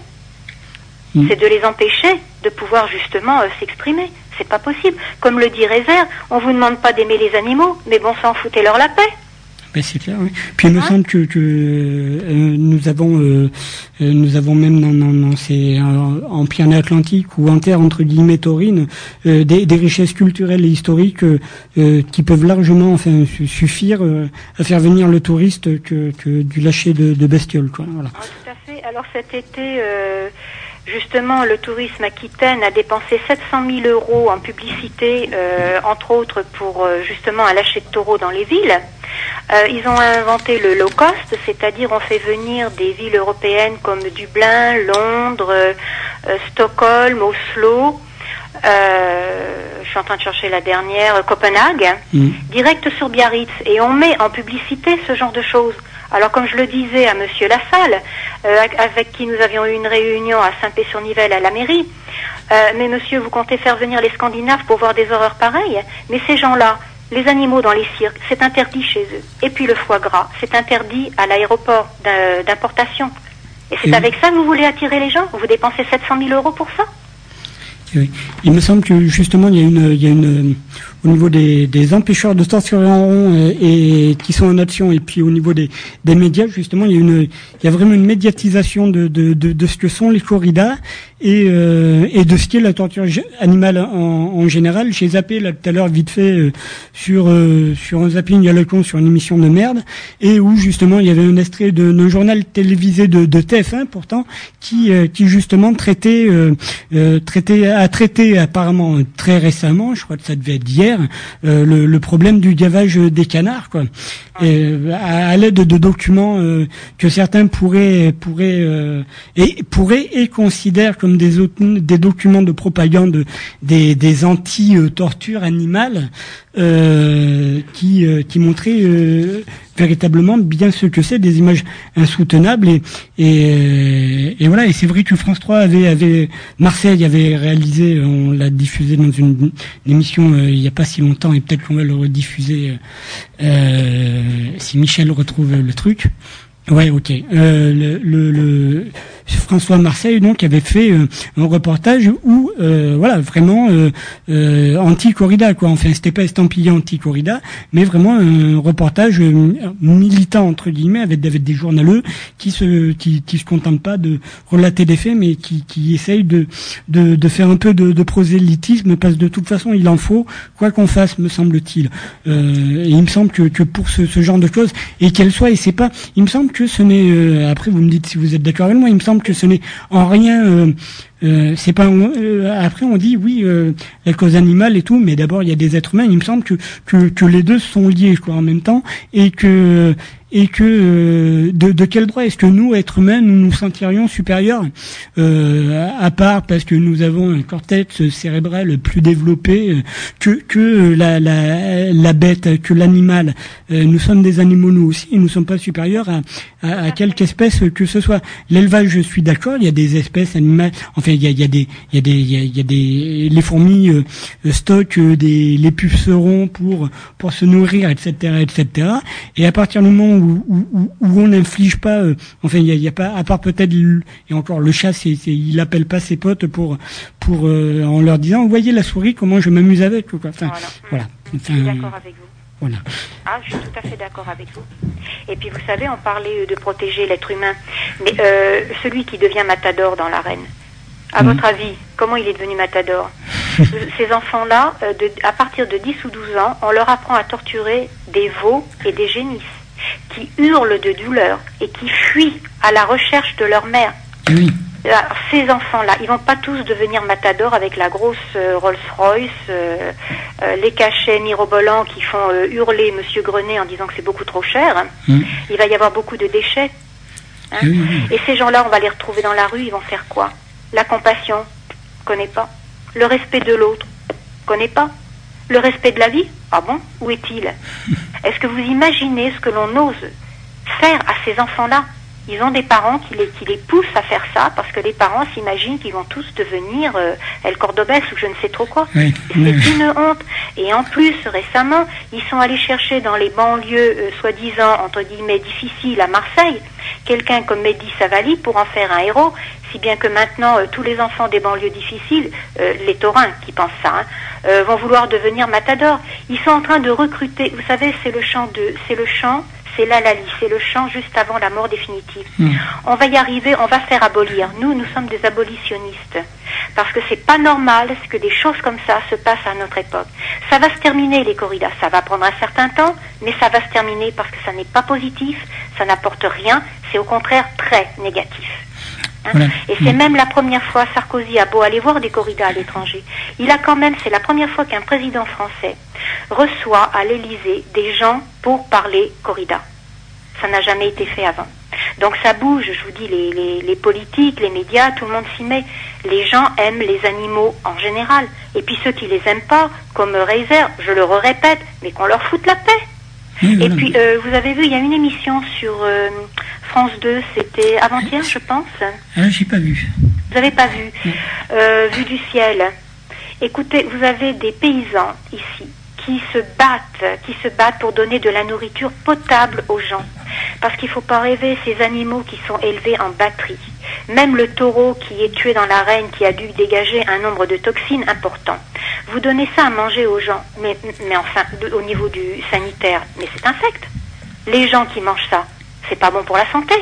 Mm. c'est de les empêcher de pouvoir justement euh, s'exprimer. C'est pas possible. Comme le dit Rézère, on vous demande pas d'aimer les animaux, mais bon sang, foutez-leur la paix. Ben, c'est clair. Oui. Puis il me Hein semble que, que euh, nous avons euh, nous avons même dans, dans, dans ces euh, en Pyrénées-Atlantiques ou en terre entre guillemets taurines euh, des, des richesses culturelles et historiques qui peuvent largement enfin su- suffire à faire venir le touriste que, que du lâcher de, de bestioles quoi. Voilà. Ah, tout à fait. Alors cet été, justement, le tourisme aquitaine a dépensé 700 000 euros en publicité, euh, entre autres pour euh, justement un lâcher de taureaux dans les villes. Euh, ils ont inventé le low cost, c'est-à-dire on fait venir des villes européennes comme Dublin, Londres, Stockholm, Oslo. euh, je suis en train de chercher la dernière, Copenhague Mm. direct sur Biarritz et on met en publicité ce genre de choses. Alors comme je le disais à Monsieur Lassalle, euh, avec qui nous avions eu une réunion à Saint-Pé-sur-Nivelle à la mairie, euh, mais Monsieur, vous comptez faire venir les Scandinaves pour voir des horreurs pareilles Mais ces gens-là, les animaux dans les cirques, c'est interdit chez eux. Et puis le foie gras, c'est interdit à l'aéroport d'im- d'importation. Et c'est avec ça que vous voulez attirer les gens? Vous dépensez 700 000 euros pour ça? Oui. Il me semble que justement il y a une, il y a une, au niveau des, des empêcheurs de torturer en rond euh, et, qui sont en action, et puis au niveau des, des médias, justement, il y a une, il y a vraiment une médiatisation de, de, de, de ce que sont les corridas et, euh, et de ce qu'est la torture animale en, en général. J'ai zappé là tout à l'heure vite fait euh, sur euh, sur un zapping à con sur une émission de merde et où justement il y avait un extrait d'un journal télévisé de, de TF1 pourtant qui euh, qui justement traitait euh, euh, traitait a traité apparemment très récemment, je crois que ça devait être hier, euh, le, problème du gavage des canards quoi. Euh, à, l'aide de documents euh, que certains pourraient pourraient et pourraient et considèrent comme des des documents de propagande des anti-tortures animales qui qui montraient véritablement bien ce que c'est des images insoutenables et et, et voilà et c'est vrai que France 3 avait avait Marseille avait réalisé on l'a diffusé dans une, émission euh, il y a pas si longtemps et peut-être qu'on va le rediffuser euh, euh, si Michel retrouve le truc Ouais, ok. Euh, le, le, le- François Marseille donc avait fait euh, un reportage où euh, voilà vraiment euh, euh, anti-corrida quoi. Enfin c'était pas estampillé anti-corrida, mais vraiment un reportage euh, militant entre guillemets avec, avec des journaleux qui se qui, qui se contentent pas de relater des faits, mais qui, qui essayent de, de de faire un peu de, de prosélytisme parce que de toute façon il en faut quoi qu'on fasse me semble-t-il. Et il me semble que, que pour ce, ce genre de choses et qu'elles soient et c'est pas il me semble que ce n'est après vous me dites si vous êtes d'accord avec moi il me semble que ce n'est en rien euh, euh, c'est pas euh, après on dit oui la cause animale et tout mais d'abord il y a des êtres humains il me semble que que, que les deux sont liés quoi en même temps et que et que euh, de, de quel droit est-ce que nous êtres humains nous nous sentirions supérieurs euh, à part parce que nous avons un cortex cérébral plus développé euh, que que la la, la bête que l'animal Euh, nous sommes des animaux nous aussi et nous sommes pas supérieurs à, à, à quelque espèce que ce soit. L'élevage je suis d'accord il y a des espèces animales enfin il y a, il y a des il y a des il y a, des les fourmis euh, stockent des les pucerons pour pour se nourrir etc etc et à partir du moment où où, où, où on n'inflige pas euh, enfin il y a, il y a pas à part peut-être et encore le chat c'est il appelle pas ses potes pour pour euh, en leur disant vous voyez la souris comment je m'amuse avec quoi enfin Voilà. suis d'accord avec vous. voilà Ah, je suis tout à fait d'accord avec vous. Et puis, vous savez, on parlait de protéger l'être humain. Mais euh, celui qui devient matador dans l'arène, à votre avis, comment il est devenu matador? Ces enfants-là, euh, de- à partir de 10 ou 12 ans, on leur apprend à torturer des veaux et des génisses qui hurlent de douleur et qui fuient à la recherche de leur mère. Eh oui Alors, ces enfants-là, ils vont pas tous devenir matadors avec la grosse euh, Rolls-Royce, euh, euh, les cachets mirobolants qui font hurler Monsieur Grenet en disant que c'est beaucoup trop cher. hein. Mm. Il va y avoir beaucoup de déchets. hein. Eh. Et ces gens-là, on va les retrouver dans la rue, ils vont faire quoi? La compassion Connais pas. Le respect de l'autre Connais pas. Le respect de la vie Ah bon Où est-il Est-ce que vous imaginez ce que l'on ose faire à ces enfants-là Ils ont des parents qui les, qui les poussent à faire ça parce que les parents s'imaginent qu'ils vont tous devenir euh, El Cordobès ou je ne sais trop quoi. Oui, C'est oui, une honte. Et en plus, récemment, ils sont allés chercher dans les banlieues, euh, soi-disant, entre guillemets, difficiles à Marseille, quelqu'un comme Mehdi Savali pour en faire un héros, si bien que maintenant, euh, tous les enfants des banlieues difficiles, euh, les taurins qui pensent ça, hein, euh, vont vouloir devenir matadors. Ils sont en train de recruter, vous savez, c'est le chant de, c'est le chant, c'est l'alali, c'est le chant juste avant la mort définitive. On va y arriver, on va faire abolir. Nous, nous sommes des abolitionnistes. Parce que c'est pas normal que des choses comme ça se passent à notre époque. Ça va se terminer, les corridas. Ça va prendre un certain temps, mais ça va se terminer parce que ça n'est pas positif, ça n'apporte rien, c'est au contraire très négatif. Hein. Voilà. Et c'est même la première fois, Sarkozy a beau aller voir des corridas à l'étranger. Il a quand même, c'est la première fois qu'un président français reçoit à l'Élysée des gens pour parler corrida. Ça n'a jamais été fait avant. Donc ça bouge, je vous dis, les, les, les politiques, les médias, tout le monde s'y met. Les gens aiment les animaux en général. Et puis ceux qui les aiment pas, comme Reiser, je le répète, mais qu'on leur foute la paix. Et puis, euh, vous avez vu, il y a une émission sur euh, France 2, c'était avant-hier, je pense. Ah, j'ai pas vu. Vous n'avez pas vu euh, Vue du ciel. Écoutez, vous avez des paysans ici qui se battent, qui se battent pour donner de la nourriture potable aux gens. Parce qu'il ne faut pas rêver ces animaux qui sont élevés en batterie. Même le taureau qui est tué dans l'arène, qui a dû dégager un nombre de toxines important. Vous donnez ça à manger aux gens, mais, mais enfin, au niveau du sanitaire, mais c'est infect. Les gens qui mangent ça, c'est pas bon pour la santé.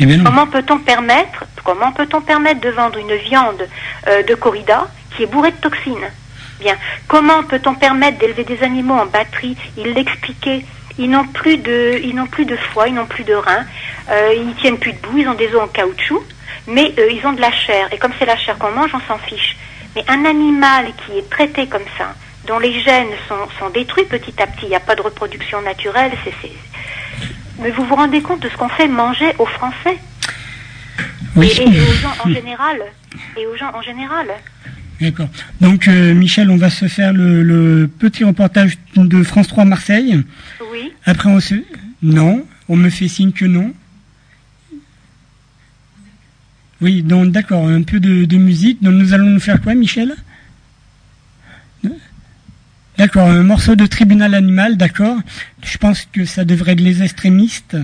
Eh. Comment peut-on permettre, comment peut-on permettre de vendre une viande euh, de corrida qui est bourrée de toxines? Bien. Comment peut-on permettre d'élever des animaux en batterie? Il l'expliquait. Ils n'ont plus de, ils n'ont plus de foie, ils n'ont plus de reins, euh, ils tiennent plus debout, ils ont des os en caoutchouc, mais euh, ils ont de la chair. Et comme c'est la chair qu'on mange, on s'en fiche. Mais un animal qui est traité comme ça, dont les gènes sont, sont détruits petit à petit, il n'y a pas de reproduction naturelle, c'est, mais vous vous rendez compte de ce qu'on fait manger aux Français? Oui. et, et aux gens en général et aux gens en général. D'accord. Donc, euh, Michel, on va se faire le, le petit reportage de France 3 Marseille. Oui. Après, on se... Non, on me fait signe que non. Oui, donc d'accord, un peu de, de musique. Donc nous allons nous faire quoi, Michel? D'accord, un morceau de tribunal animal, d'accord. Je pense que ça devrait être les extrémistes.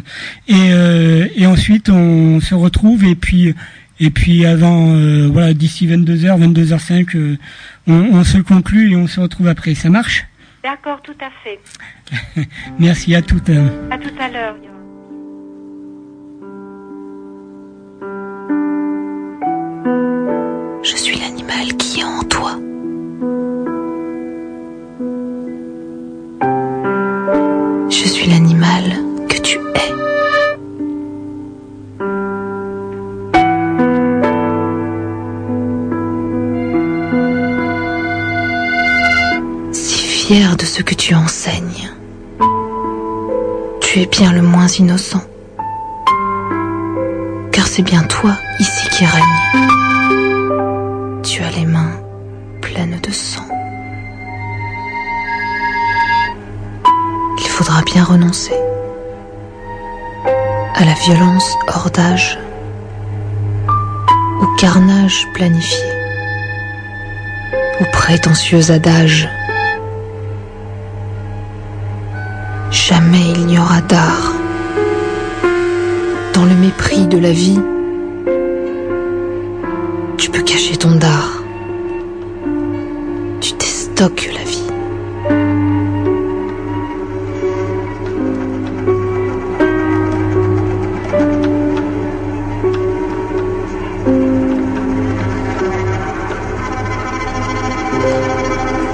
Et, euh, et ensuite, on se retrouve et puis et puis avant, euh, voilà, d'ici 22h, 22h05, euh, on, on se conclut et on se retrouve après. Ça marche? D'accord, tout à fait. Merci à toutes. À tout à l'heure. Je suis l'animal qui est en toi. Je suis l'animal que tu es. De ce que tu enseignes, tu es bien le moins innocent. Car c'est bien toi ici qui règne. Tu as les mains pleines de sang. Il faudra bien renoncer à la violence hors d'âge, au carnage planifié, au prétentieux adage. D'art dans le mépris de la vie. Tu peux cacher ton dard. Tu déstockes la vie.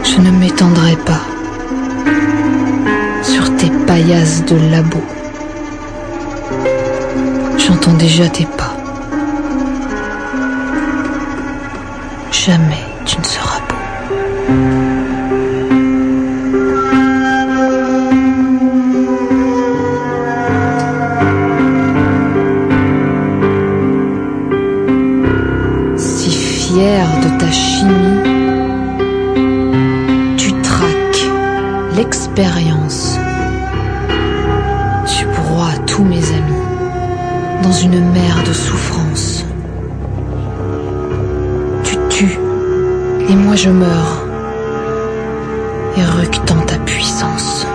Je ne m'étendrai pas de labo. J'entends déjà tes pas. Jamais tu ne seras beau. Si fier de ta chimie, tu traques l'expérience. Je meurs, éructant ta puissance.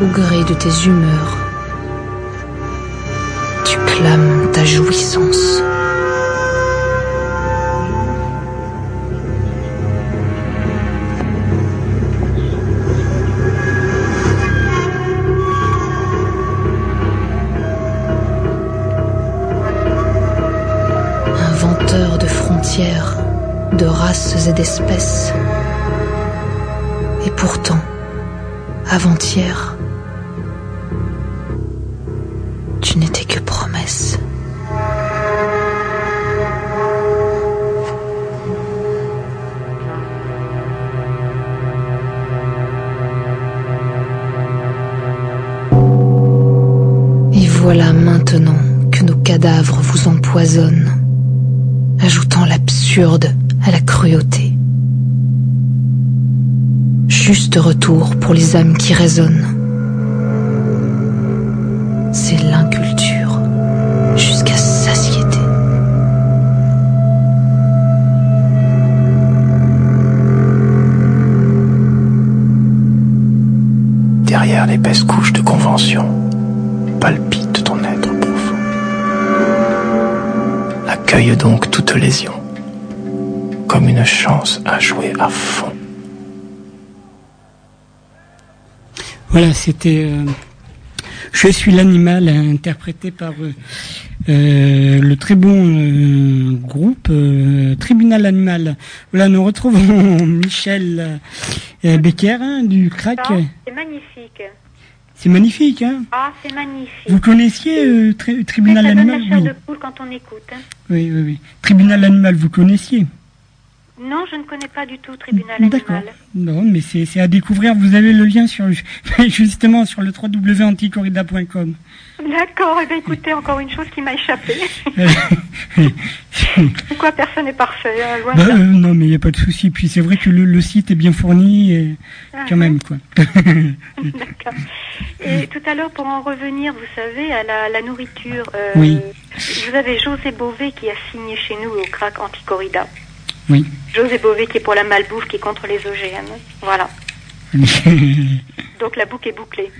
Au gré de tes humeurs, Et pourtant, avant-hier, tu n'étais que promesse. Et voilà maintenant que nos cadavres vous empoisonnent, ajoutant l'absurde à la cruauté. Retour pour les âmes qui raisonnent. Voilà, c'était euh, Je suis l'animal, interprété par euh, euh, le très bon groupe Tribunal Animal. Voilà, nous retrouvons Michel Becker hein, du crack. Ça, C'est magnifique. C'est magnifique, hein Ah, c'est magnifique. Vous connaissiez euh, tri- Tribunal ça donne Animal la chair oui. de poule quand on écoute. hein. oui, oui, oui. Tribunal Animal, vous connaissiez Non, je ne connais pas du tout Tribunal D'accord. Animal. Non, mais c'est à découvrir. Vous avez le lien sur justement sur le www.anticorrida.com. D'accord, et bien écoutez, encore une chose qui m'a échappé. Pourquoi personne n'est parfait, hein, loin de Bah, là. euh, non, mais il n'y a pas de souci. Puis c'est vrai que le, le site est bien fourni, et, quand même, quoi. D'accord. Et tout à l'heure, pour en revenir, vous savez, à la, la nourriture, euh, Oui. vous avez José Bové qui a signé chez nous au crack anti-corrida. Oui. José Bové qui est pour la malbouffe, qui est contre les OGM. Voilà. Donc la boucle est bouclée.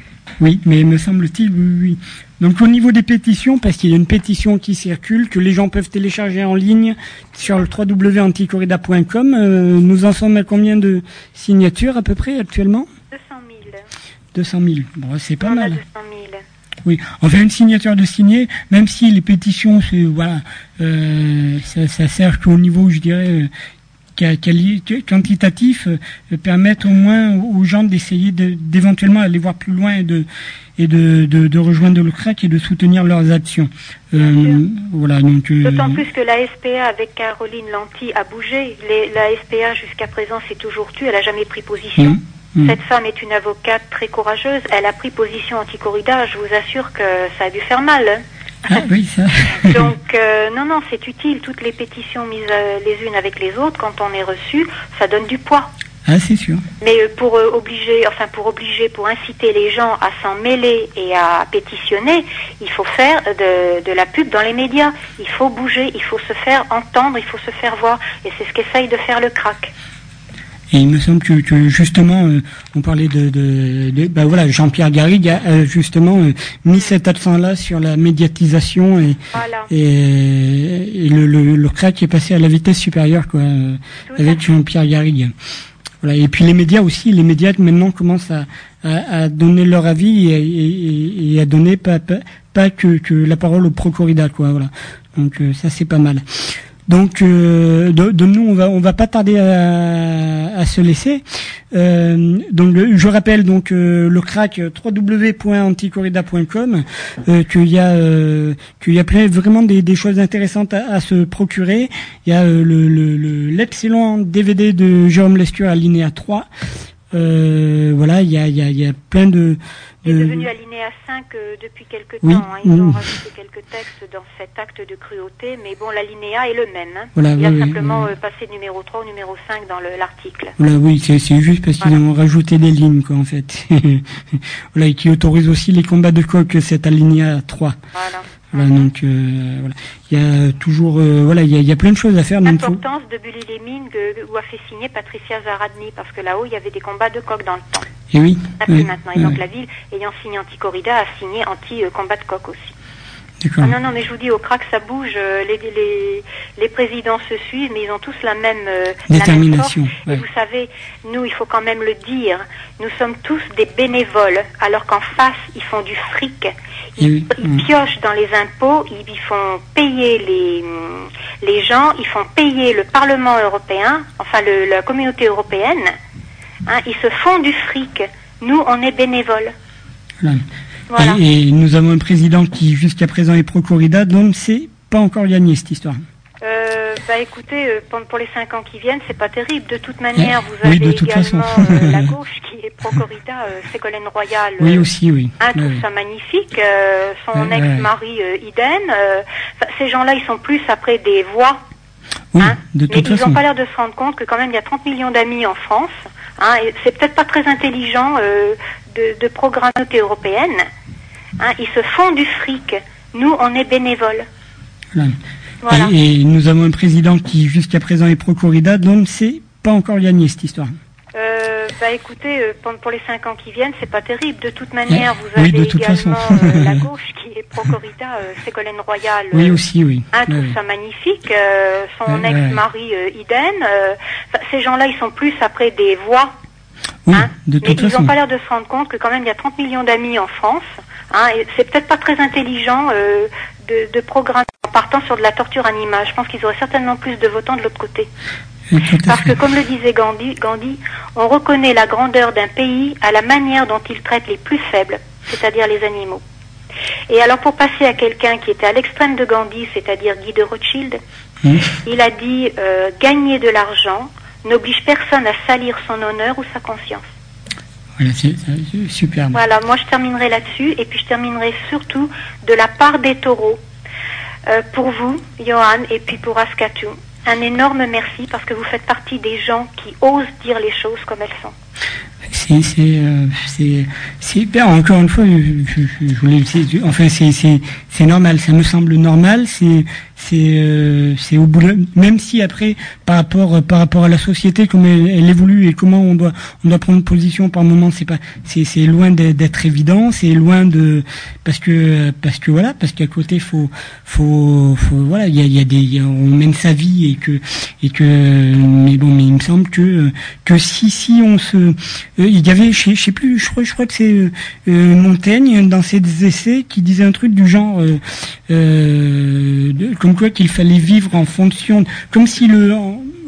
oui, mais me semble-t-il, oui, oui. Donc au niveau des pétitions, parce qu'il y a une pétition qui circule, que les gens peuvent télécharger en ligne sur le www.anticorrida.com, euh, nous en sommes à combien de signatures à peu près actuellement? 200 000. 200 000. Bon, c'est pas On a mal. 200 000. Oui, enfin une signature de signer, même si les pétitions, c'est voilà, euh, ça, ça sert qu'au niveau, je dirais, euh, quantitatif, euh, permettre au moins aux gens d'essayer de- d'éventuellement aller voir plus loin et de et de, de, de rejoindre le crack et de soutenir leurs actions. Euh, voilà, donc. D'autant plus que la SPA avec Caroline Lanty a bougé. Les- la SPA jusqu'à présent s'est toujours tue, elle n'a jamais pris position. Hum. Cette femme est une avocate très courageuse. Elle a pris position anti-corrida. Je vous assure que ça a dû faire mal. hein. Ah oui, ça. Donc, euh, non, non, c'est utile. Toutes les pétitions mises euh, les unes avec les autres, quand on est reçu, ça donne du poids. ah, c'est sûr. Mais euh, pour obliger, enfin pour obliger, pour inciter les gens à s'en mêler et à pétitionner, il faut faire de, de la pub dans les médias. Il faut bouger, il faut se faire entendre, il faut se faire voir. Et c'est ce qu'essaye de faire le crack. Et il me semble que, que justement, euh, on parlait de, de, de- bah voilà, Jean-Pierre Garrigue a, a justement euh, mis cet accent-là sur la médiatisation et, Voilà. et, et le, le, le crack est passé à la vitesse supérieure, quoi, euh, avec Jean-Pierre Garrigue. Voilà. Et puis les médias aussi, les médias maintenant commencent à, à, à donner leur avis et, et, et à donner pas, pas, pas que, que la parole au pro-corrida, quoi, voilà. Donc euh, ça c'est pas mal. Donc, euh, de, de nous, on va, on va pas tarder à, à se laisser. Euh, donc, je rappelle donc euh, le crack euh, www.anticorrida.com euh, qu'il y a, euh, qu'il y a plein, vraiment des, des choses intéressantes à, à se procurer. Il y a le, le, le- l'excellent DVD de Jérôme Lescure Alinéa 3. Euh, voilà, il y a, il y a, il y a plein de, Il est de- devenu alinéa 5 euh, depuis quelque Oui, temps. hein. Ils ont rajouté quelques textes dans cet acte de cruauté, mais bon, l'alinéa est le même. hein. Voilà, Il a oui, oui, simplement oui. euh, passé numéro 3 au numéro 5 dans le- l'article. Voilà, oui, c'est c'est juste parce qu'ils ont rajouté des lignes, quoi, en fait. voilà, et qui autorise aussi les combats de coq, cet alinéa 3. Voilà. Voilà, donc, euh, voilà. Il y a toujours, euh, voilà, il y a, il y a plein de choses à faire, donc faut- L'importance de Bully les Mines que- où a fait signer Patricia Zaradny, parce que là-haut, il y avait des combats de coq dans le temps. Et oui. Ça plus ouais, maintenant. Et ouais, donc la ville, ayant signé anti-corrida, a signé anti-combat de coq aussi. D'accord. Ah non, non, mais je vous dis, au crack, ça bouge. euh, Les, les, les présidents se suivent, mais ils ont tous la même, euh, la même force. Détermination, Et vous savez, nous, il faut quand même le dire, nous sommes tous des bénévoles, alors qu'en face, ils font du fric. Ils, oui, ils mm. piochent dans les impôts, ils, ils font payer les, les gens, ils font payer le Parlement européen, enfin le, la communauté européenne. Hein, ils se font du fric. Nous, on est bénévoles. Voilà. Voilà. Et, et nous avons un président qui, jusqu'à présent, est pro-corrida, donc c'est pas encore gagné, cette histoire. Euh, bah écoutez, euh, pour, les cinq ans qui viennent, c'est pas terrible. De toute manière, vous Oui, avez également euh, la gauche qui est pro-corrida, Ségolène Royal. Oui, aussi, oui. Ouais, trouve ça magnifique. son ex-mari Iden. ces gens-là, ils sont plus après des voix. Oui, hein, de mais toute ils n'ont pas l'air de se rendre compte que quand même il y a 30 millions d'amis en France. Hein, c'est peut-être pas très intelligent euh, de, de programmer européenne. Hein, ils se font du fric. Nous, on est bénévoles. Voilà. Voilà. Et, et nous avons un président qui, jusqu'à présent, est pro-corrida, donc c'est pas encore gagné, cette histoire. Euh, bah écoutez, euh, pour, les cinq ans qui viennent, c'est pas terrible. De toute manière, vous Oui, avez également euh, la gauche qui est pro-corrida, euh, Ségolène Royal. Oui aussi, oui. Un ouais. ça magnifique. son ex-mari Iden. enfin, ces gens-là, ils sont plus après des voix. Oui, hein. de Mais ils n'ont pas l'air de se rendre compte que quand même il y a 30 millions d'amis en France. Hein, et c'est peut-être pas très intelligent euh, de, de programmer en partant sur de la torture animale. Je pense qu'ils auraient certainement plus de votants de l'autre côté. Parce que comme le disait Gandhi, Gandhi, on reconnaît la grandeur d'un pays à la manière dont il traite les plus faibles, c'est-à-dire les animaux. Et alors pour passer à quelqu'un qui était à l'extrême de Gandhi, c'est-à-dire Guy de Rothschild, il a dit euh, gagner de l'argent n'oblige personne à salir son honneur ou sa conscience. Voilà, c'est superbe. Voilà, moi je terminerai là-dessus et puis je terminerai surtout de la part des taureaux. Euh, pour vous, Johan, et puis pour Askatu, un énorme merci parce que vous faites partie des gens qui osent dire les choses comme elles sont. C'est c'est euh, c'est hyper. Encore une fois, je, je, je voulais enfin c'est c'est c'est normal. Ça me semble normal. C'est c'est euh, c'est au bout de, même si après par rapport par rapport à la société comme elle, elle évolue et comment on doit on doit prendre position par moment c'est pas c'est c'est loin d'être évident c'est loin de parce que parce que voilà parce qu'à côté faut faut faut voilà il y a y a des y a- on mène sa vie et que et que mais bon mais il me semble que que si si on se euh, il y avait je sais, plus je crois je crois que c'est euh, euh, Montaigne dans ses essais qui disait un truc du genre euh, euh, comme quoi qu'il fallait vivre en fonction comme si le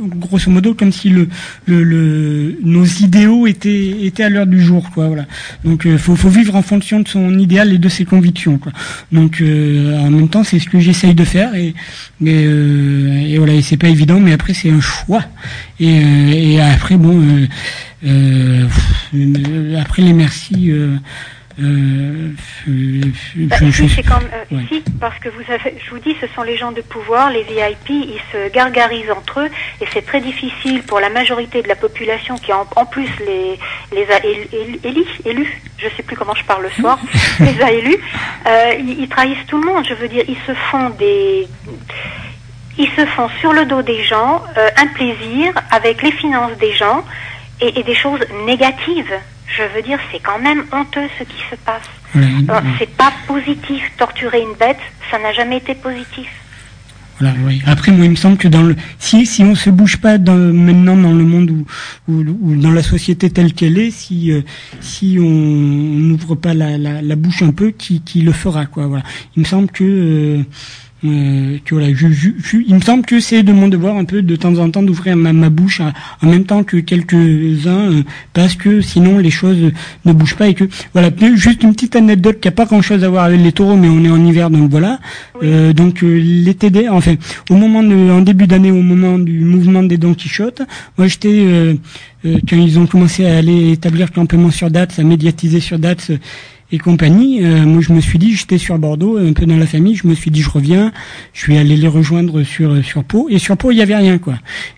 grosso modo comme si le, le, le nos idéaux étaient étaient à l'heure du jour quoi voilà. Donc euh, faut faut vivre en fonction de son idéal et de ses convictions quoi. Donc euh, en même temps c'est ce que j'essaye de faire et et, euh, voilà et c'est pas évident mais après c'est un choix. Et, euh, et après bon euh, euh, après les merci euh, Bah, je- je- euh, ouais. si, parce que vous avez, je vous dis, ce sont les gens de pouvoir, les VIP, ils se gargarisent entre eux, et c'est très difficile pour la majorité de la population qui en, en plus les les a él- él- élus, élus, je sais plus comment je parle le soir, les a élus, euh, ils, ils trahissent tout le monde. Je veux dire, ils se font des ils se font sur le dos des gens euh, un plaisir avec les finances des gens et, et des choses négatives. Je veux dire, c'est quand même honteux ce qui se passe. voilà, Alors, C'est pas positif. Torturer une bête, ça n'a jamais été positif. Voilà, oui. Après, moi, il me semble que dans le, si, si on se bouge pas dans, maintenant dans le monde où, où, où dans la société telle qu'elle est, si, euh, si on n'ouvre pas la, la, la bouche un peu, qui, qui le fera, quoi. Voilà. Il me semble que, euh, euh, que voilà, je, je, je- il me semble que c'est de mon devoir un peu de temps en temps d'ouvrir ma, ma bouche à- en même temps que quelques-uns, euh, parce que sinon les choses ne bougent pas et que voilà. Juste une petite anecdote qui a pas grand-chose à voir avec les taureaux, mais on est en hiver, donc voilà. Euh, donc euh, les TD, enfin au moment de, en début d'année, au moment du mouvement des Don Quichotte, moi j'étais euh, euh, quand ils ont commencé à aller établir campement sur date, à médiatiser sur date et compagnie, euh, moi je me suis dit, j'étais sur Bordeaux, un peu dans la famille, je me suis dit je reviens, je suis allé les rejoindre sur sur Pau et sur Pau il y avait rien quoi.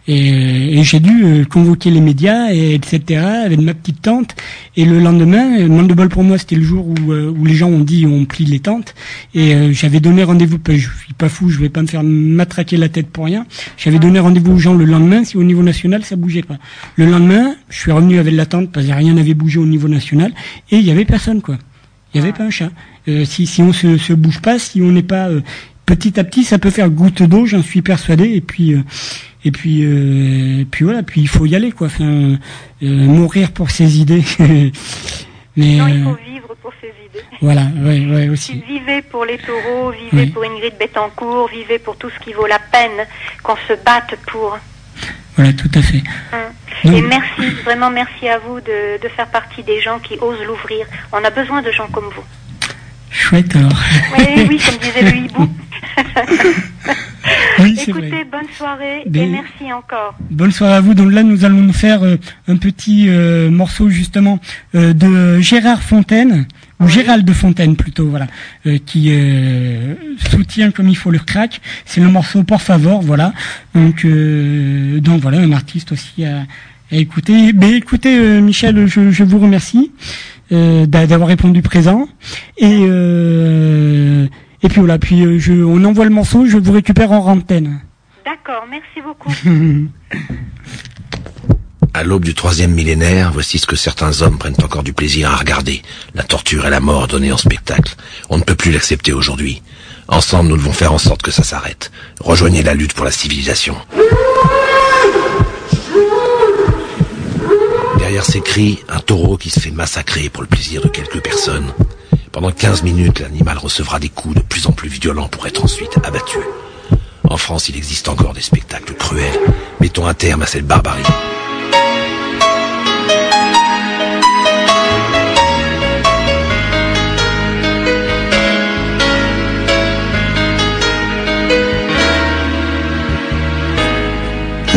Et, et j'ai dû euh, convoquer les médias et etc. avec ma petite tante et le lendemain, euh, manque de bol pour moi, c'était le jour où euh, où les gens ont dit on plie les tentes et euh, j'avais donné rendez-vous, je suis pas fou, je vais pas me faire matraquer la tête pour rien. J'avais donné rendez-vous aux gens le lendemain si au niveau national ça bougeait pas. Le lendemain, je suis revenu avec la tente parce que rien n'avait bougé au niveau national et il y avait personne quoi. Il n'y avait pas un chat. Euh, si, si on se, se bouge pas, si on n'est pas euh, petit à petit, ça peut faire goutte d'eau, j'en suis persuadé. Et puis, euh, et puis, et puis voilà. Puis il faut y aller, quoi. Enfin, mourir pour ses idées. Mais Non, il faut vivre pour ses idées. voilà, ouais, ouais aussi. Vivez pour les taureaux, vivez Oui. pour Ingrid Betancourt, vivez pour tout ce qui vaut la peine qu'on se batte pour. Voilà, tout à fait. Donc- Et merci, vraiment merci à vous de, de faire partie des gens qui osent l'ouvrir. On a besoin de gens comme vous. Chouette alors. Oui, oui, comme disait le hibou. Oui, c'est vrai. Écoutez, bonne soirée et merci encore. Bonne soirée à vous. Donc là, nous allons nous faire euh, un petit euh, morceau justement euh, de Gérard Fontaine ou Gérald de Fontaine plutôt, voilà, euh, qui euh, soutient comme il faut le crack. C'est le morceau Por favor, voilà. Donc, euh, donc voilà, un artiste aussi à, à écouter. Mais écoutez, Michel, je, je vous remercie d'a- d'avoir répondu présent et et puis voilà. Puis je, on envoie le morceau, je vous récupère en antenne. D'accord, merci beaucoup. À l'aube du troisième millénaire, voici ce que certains hommes prennent encore du plaisir à regarder. La torture et la mort donnée en spectacle. On ne peut plus l'accepter aujourd'hui. Ensemble, nous devons faire en sorte que ça s'arrête. Rejoignez la lutte pour la civilisation. Derrière ces cris, un taureau qui se fait massacrer pour le plaisir de quelques personnes. Pendant 15 minutes, l'animal recevra des coups de plus en plus violents pour être ensuite abattu. En France, il existe encore des spectacles cruels. Mettons un terme à cette barbarie.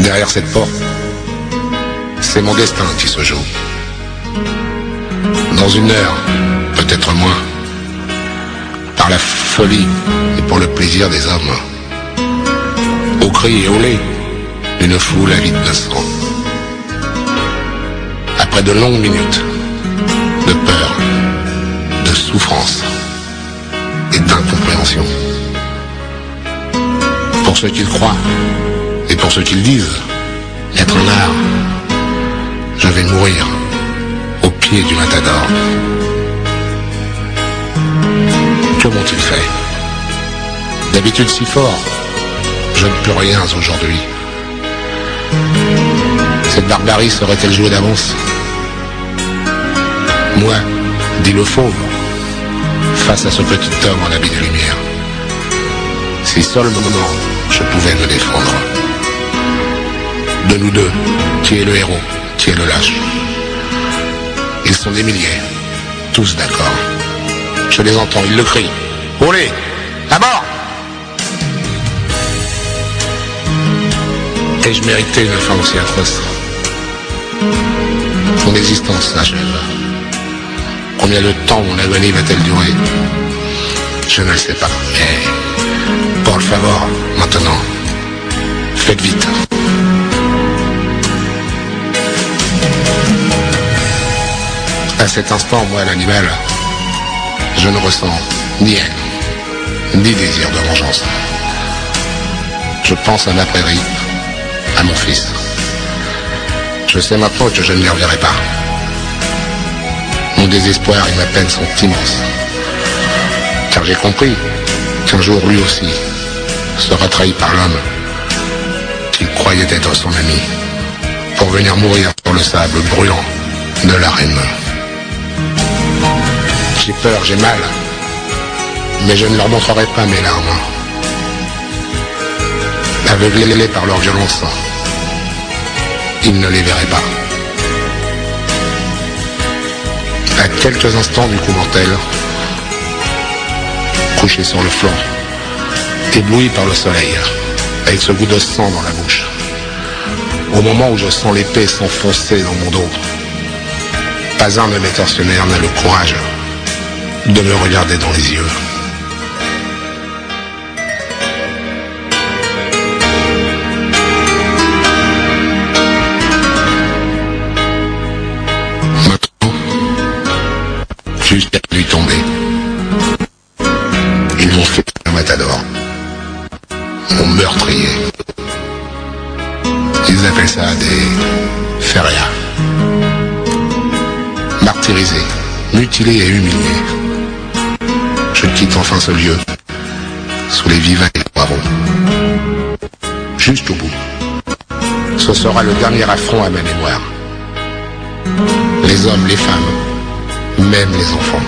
Derrière cette porte, c'est mon destin qui se joue. Dans une heure, peut-être moins, par la folie et pour le plaisir des hommes, au cri et au lait d'une foule avide de sang. Après de longues minutes de peur, de souffrance et d'incompréhension. Pour ceux qui croient pour ceux qui le disent, être un art, je vais mourir au pied du matador. Que m'ont-ils fait? D'habitude si fort, je ne peux rien aujourd'hui. Cette barbarie serait-elle jouée d'avance? Moi, dit le fauve, face à ce petit homme en habit de lumière. Si seulement je pouvais me défendre. De nous deux, qui est le héros, qui est le lâche Ils sont des milliers, tous d'accord. Je les entends, ils le crient. Olé À mort Et je méritais une fin aussi atroce. Mon existence s'achève. Combien de temps mon agonie va-t-elle durer? Je ne le sais pas. Mais, pour le favor, maintenant, faites vite. À cet instant, moi, l'animal, je ne ressens ni haine, ni désir de vengeance. Je pense à ma prairie, à mon fils. Je sais maintenant que je ne les reverrai pas. Mon désespoir et ma peine sont immenses. Car j'ai compris qu'un jour lui aussi sera trahi par l'homme qu'il croyait être son ami pour venir mourir sur le sable brûlant de l'arène. J'ai peur, j'ai mal, mais je ne leur montrerai pas mes larmes. Aveuglés par leur violence, ils ne les verraient pas. À quelques instants du coup mortel, couché sur le flanc, ébloui par le soleil, avec ce goût de sang dans la bouche, au moment où je sens l'épée s'enfoncer dans mon dos, pas un de mes tortionnaires n'a le courage de me regarder dans les yeux. Maintenant, juste à lui tomber, ils m'ont fait un matador, mon meurtrier. Ils appellent ça des férias. Martyrisé, mutilé et humilié. Ce lieu, sous les vivants et les poivrons. Juste au bout. Ce sera le dernier affront à ma mémoire. Les hommes, les femmes, même les enfants,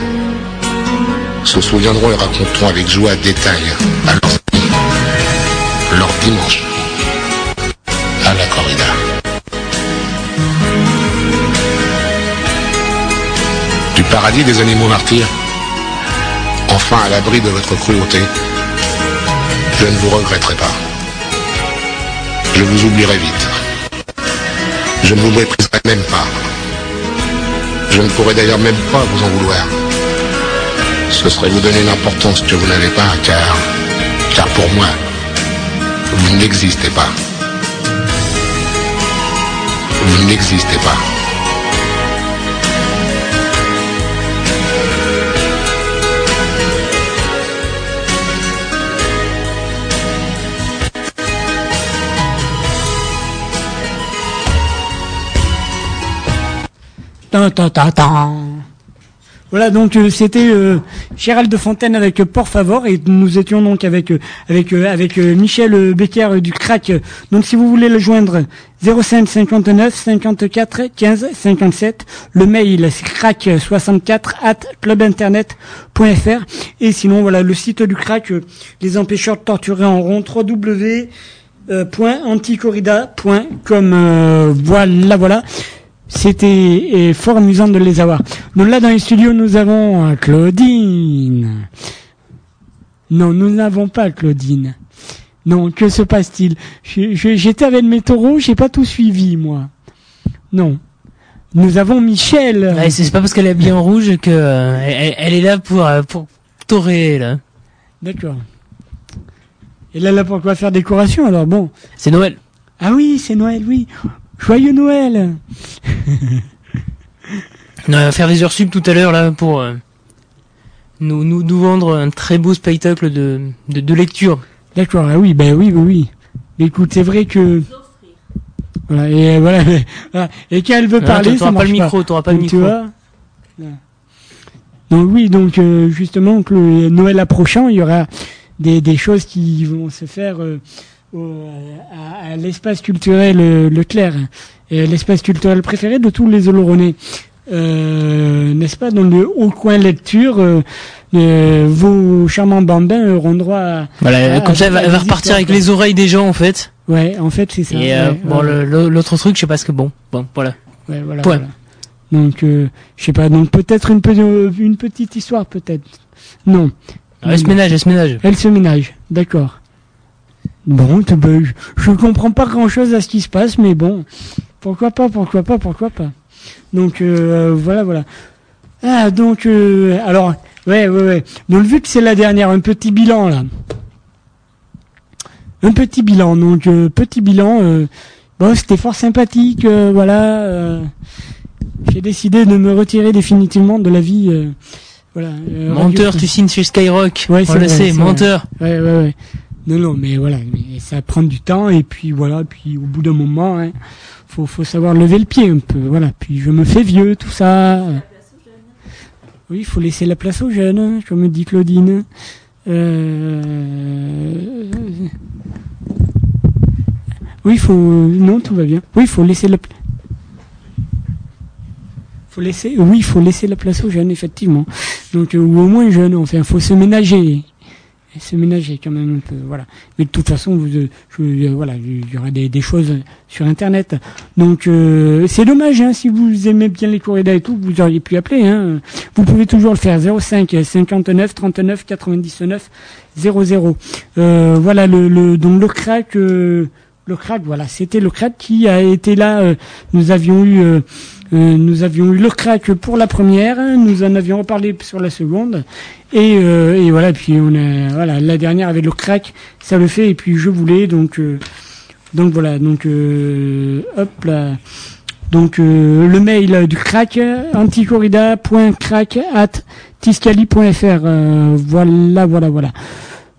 se souviendront et raconteront avec joie détail à leurs amis leur dimanche à la corrida. Du paradis des animaux martyrs, enfin à l'abri de votre cruauté, je ne vous regretterai pas. Je vous oublierai vite. Je ne vous mépriserai même pas. Je ne pourrai d'ailleurs même pas vous en vouloir. Ce serait vous donner une importance que vous n'avez pas, car, car pour moi, vous n'existez pas. Vous n'existez pas. Voilà, donc euh, c'était euh, Gérald de Fontaine avec euh, Favor et nous étions donc avec euh, Michel Becker du Crac. Donc si vous voulez le joindre 05 59 54 15 57, le mail c'est crack64 at clubinternet.fr et sinon voilà le site du Crac les empêcheurs de torturer en rond www.anticorrida.com voilà voilà c'était euh, fort amusant de les avoir. Donc là, dans les studios, nous avons euh, Claudine. Non, nous n'avons pas Claudine. Non, que se passe-t-il? J'étais avec mes taureaux, j'ai pas tout suivi, moi. Non. Nous avons Michel. Ouais, c'est pas parce qu'elle est habillée en rouge que euh, elle, elle est là pour euh, pour torer là. D'accord. Et là, là, pourquoi faire décoration Alors? Bon. C'est Noël. Ah oui, c'est Noël, oui. Joyeux Noël. On va faire des heures sub tout à l'heure là pour euh, nous, nous nous vendre un très beau spectacle de de, de lecture. D'accord, ah oui, ben oui, oui, oui. Mais écoute, c'est vrai que... Voilà, et euh, voilà, voilà. Et quand elle veut Ah, parler, t'auras ça pas le marche micro, t'auras pas le Donc, tu micro. vois Voilà. Donc oui, donc euh, justement, que le Noël approchant, il y aura des, des choses qui vont se faire euh, à, à l'espace culturel euh, Leclerc. L'espace culturel préféré de tous les Oloronais. Euh, n'est-ce pas, dans le haut coin lecture, euh, euh, vos charmants bambins auront droit à... Voilà, à- comme ça, elle va, elle repartir avec les oreilles des gens en fait. Ouais, en fait, c'est ça. Et ouais, bon, ouais. l'autre truc, je sais pas ce que bon. Bon, voilà. Ouais, voilà, Point. voilà. Donc, je sais pas. Donc, peut-être une, pe- une petite histoire, peut-être. Non. Elle se ménage, elle se ménage. Elle se ménage. D'accord. Bon, ben, je, comprends pas grand-chose à ce qui se passe, mais bon, pourquoi pas, pourquoi pas, pourquoi pas. Donc, euh, voilà, voilà. Ah, donc, euh, alors, ouais, ouais, ouais. Donc, vu que c'est la dernière, un petit bilan, là. Un petit bilan, donc, euh, petit bilan, euh, bon, c'était fort sympathique, euh, voilà. euh, j'ai décidé de me retirer définitivement de la vie, euh, voilà. euh, Menteur, tu signes chez Skyrock. Ouais, On c'est le sait, c'est menteur. Ouais, ouais, ouais. Non, non, mais voilà, mais ça prend du temps et puis voilà, puis au bout d'un moment, hein, faut, savoir lever le pied un peu, voilà. Puis je me fais vieux, tout ça. Oui, il faut laisser la place aux jeunes, comme me dit Claudine. Euh... Oui, il faut. Non, tout va bien. Oui, il faut laisser la. Faut laisser. Oui, il faut laisser la place aux jeunes, effectivement. Donc, euh, ou au moins jeunes. Enfin, faut se ménager et se ménager quand même un peu, voilà. Mais de toute façon, vous, euh, euh, voilà, il y aura des, des choses sur Internet. Donc euh, c'est dommage, hein, si vous aimez bien les corridas et tout, vous auriez pu appeler. Hein. Vous pouvez toujours le faire 05 59 39 99 00. Euh, voilà le, le donc le crack. euh, le crack, voilà, c'était le crack qui a été là. euh, nous avions eu, euh, nous avions eu le crack pour la première, nous en avions reparlé sur la seconde, et, euh, et voilà. Puis on a, voilà, la dernière avec le crack, ça le fait. Et puis je voulais donc, euh, donc voilà, donc hop là. Donc le mail du crack anticorrida.crack at tiscali.fr voilà voilà voilà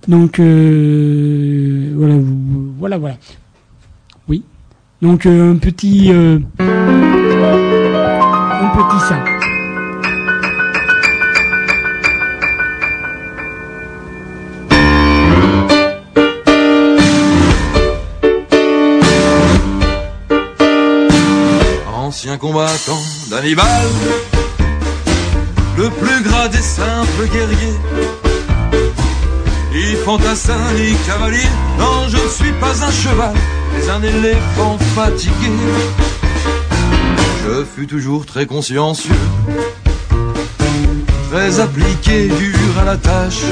donc voilà voilà voilà oui donc un petit Ancien combattant d'Hannibal, le plus gras des simples guerriers. Ni fantassin, ni cavalier, non, je ne suis pas un cheval, mais un éléphant fatigué. Je fus toujours très consciencieux, très appliqué, dur à la tâche.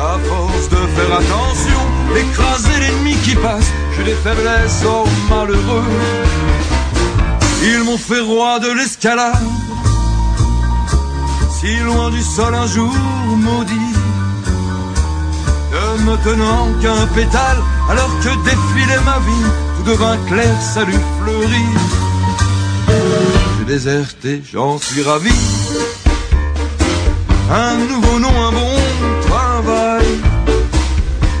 À force de faire attention, écraser l'ennemi qui passe, j'ai des faiblesses aux malheureux. Ils m'ont fait roi de l'escalade, si loin du sol un jour maudit, ne me tenant qu'un pétale, alors que défilait ma vie, tout devint clair, salut fleuri. J'ai déserté, j'en suis ravi. Un nouveau nom, un bon travail.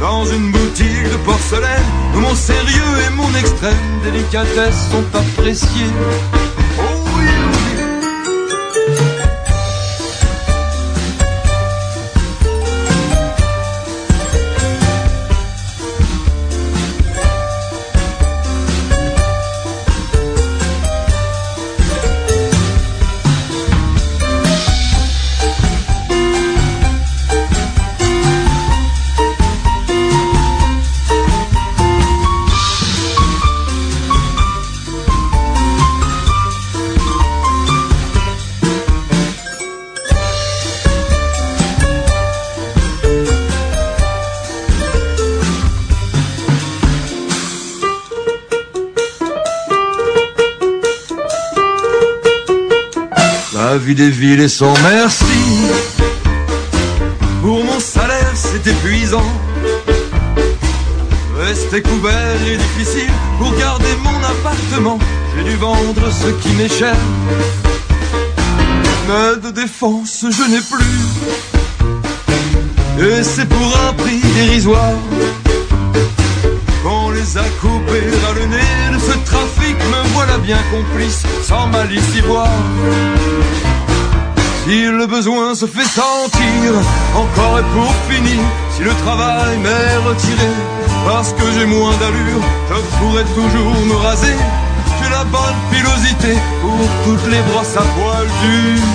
Dans une boutique de porcelaine où mon sérieux et mon extrême délicatesse sont appréciés. Vie des villes est sans merci. Pour mon salaire, c'est épuisant. Rester couvert est difficile. Pour garder mon appartement, j'ai dû vendre ce qui m'est cher. Mais de défense, je n'ai plus. Et c'est pour un prix dérisoire qu'on les a coupés à le nez de ce trafic. Voilà bien complice, sans malice ivoire. Si le besoin se fait sentir, encore et pour finir, si le travail m'est retiré, parce que j'ai moins d'allure, je pourrais toujours me raser. J'ai la bonne pilosité pour toutes les brosses à poil dures.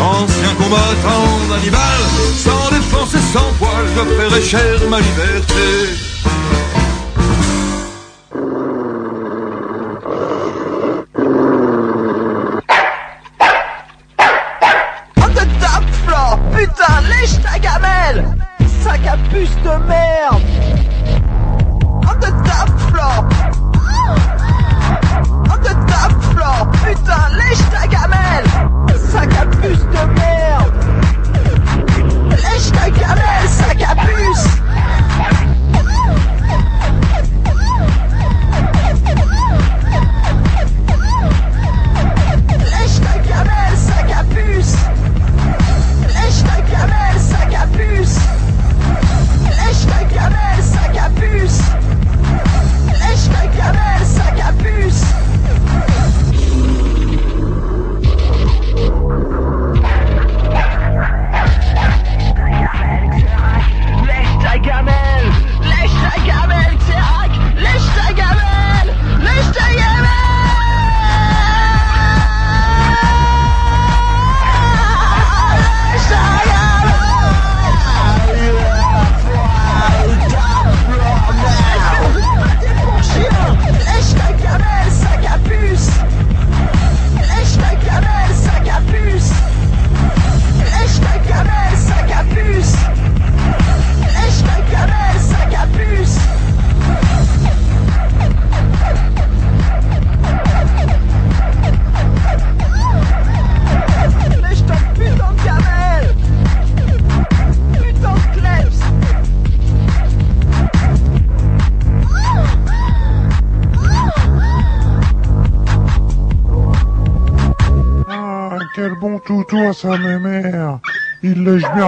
Ancien combattant d'animal, sans défense et sans poil, je paierai cher ma liberté.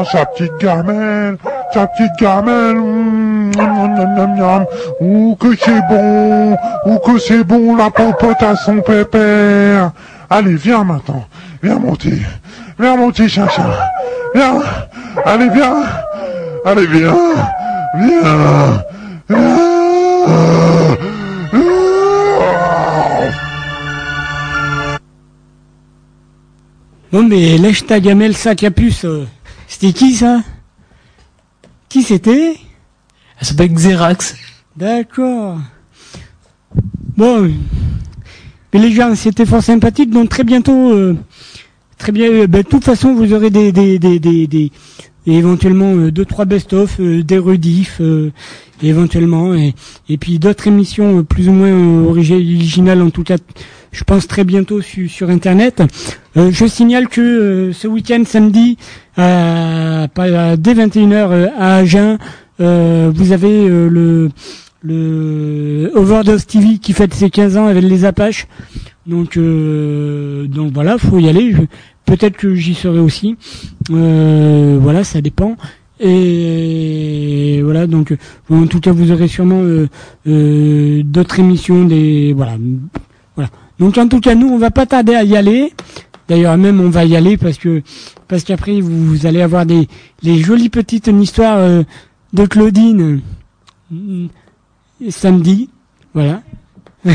Sa petite gamelle, sa petite gamelle. Mmh. Ouh, que c'est bon, ouh, que c'est bon la popote à son pépère. Allez, viens maintenant. Viens mon petit, viens mon petit chachin. Viens, allez, viens. Allez, viens, viens. viens. Bon, mais lèche ta gamelle, sac à puce. euh, C'était qui ça? Qui c'était? Elle s'appelle Xerax. D'accord. Bon, mais les gens, c'était fort sympathique. Donc très bientôt, euh, très bien. euh, ben, de toute façon, vous aurez des, des, des, des, des- éventuellement euh, deux trois best-of, euh, des rediffs, euh, éventuellement, et, et puis d'autres émissions plus ou moins origi- originales, en tout cas, je pense très bientôt su- sur Internet. Euh, je signale que euh, ce week-end, samedi, à, pas- dès 21h euh, à Agen, euh, vous avez euh, le Overdose TV qui fête ses 15 ans avec les Apaches. Donc donc, donc voilà, faut y aller. Peut-être que j'y serai aussi. Euh, voilà, ça dépend. Et voilà, donc en tout cas, vous aurez sûrement euh, euh, d'autres émissions, voilà. Donc en tout cas, nous, on va pas tarder à y aller. D'ailleurs, même on va y aller parce que parce qu'après vous, allez avoir des les jolies petites histoires euh, de Claudine euh, samedi, voilà.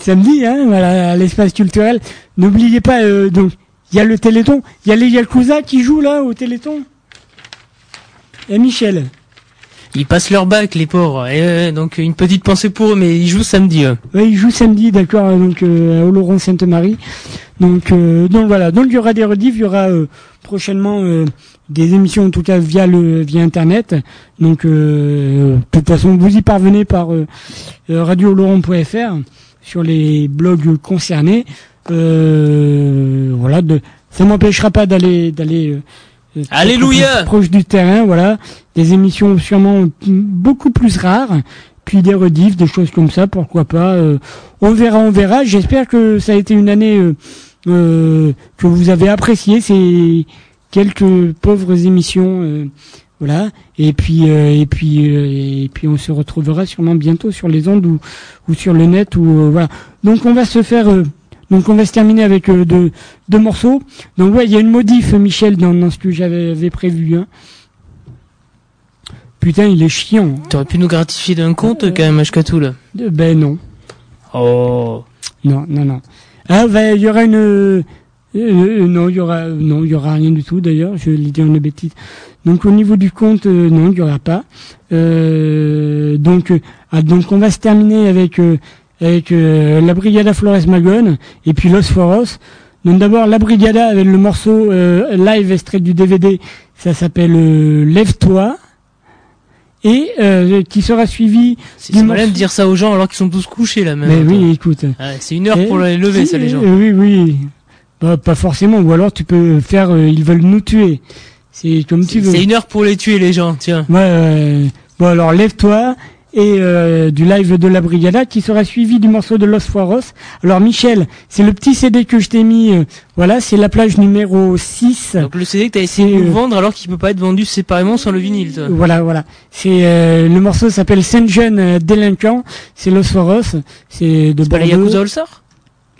Samedi, hein, voilà, à l'espace culturel. N'oubliez pas, euh, donc, il y a le Téléthon, il y a les Yakuza qui jouent là au Téléthon. Et Michel. Ils passent leur bac, les pauvres. Et, euh, donc une petite pensée pour eux, mais ils jouent samedi. Oui, ils jouent samedi, d'accord, donc euh, à Oloron Sainte-Marie. Donc, euh, donc voilà, donc il y aura des rediffs, il y aura euh, prochainement euh, des émissions, en tout cas via le via internet. Donc, euh, de toute façon, vous y parvenez par euh, euh, radiooloron.fr sur les blogs concernés. Euh, voilà, de, ça m'empêchera pas d'aller d'aller euh, euh, Alléluia proche du terrain. Voilà, des émissions sûrement beaucoup plus rares, puis des rediffs, des choses comme ça. Pourquoi pas euh, On verra, on verra. J'espère que ça a été une année euh, euh, que vous avez apprécié ces quelques pauvres émissions. voilà. Et puis et puis et puis on se retrouvera sûrement bientôt sur les ondes ou ou sur le net ou voilà. Donc on va se faire donc on va se terminer avec euh, deux deux morceaux. Donc ouais, il y a une modif Michel dans, dans ce que j'avais prévu hein. Putain, il est chiant. T'aurais pu nous gratifier d'un compte quand même, Ashkatou, là. Euh, Ben non. Oh. Non, non, non. Ah, ben, il y aura une. euh, non, il y aura, non, il y aura rien du tout. D'ailleurs, je l'ai dit une bêtise. Donc, au niveau du compte, euh, non, il y aura pas. Euh, donc, euh, ah, donc, on va se terminer avec euh, avec euh, la Brigada Flores Magone et puis Los Foros. Donc, d'abord, la Brigada avec le morceau euh, live extrait du DVD. Ça s'appelle euh, Lève-toi. Et qui sera suivi C'est c'est malin de morceau- dire ça aux gens alors qu'ils sont tous couchés, là, même. Mais oui, écoute. Ouais, c'est une heure pour les lever, ça, les gens. Oui, oui. Bah, pas forcément. Ou alors tu peux faire. ils veulent nous tuer. C'est comme tu veux. C'est une heure pour les tuer, les gens, tiens. Ouais. euh, bon alors lève-toi et euh, du live de la Brigada qui sera suivi du morceau de Los Fueros. Alors Michel, c'est le petit CD que je t'ai mis. euh, voilà, c'est la plage numéro 6. Donc le CD que t'as essayé de nous euh, vendre alors qu'il peut pas être vendu séparément sans le vinyle, toi. Voilà, voilà. C'est euh, le morceau s'appelle Saint Jeune euh, délinquant. C'est Los Fueros. C'est de pas les. Yakuza All Star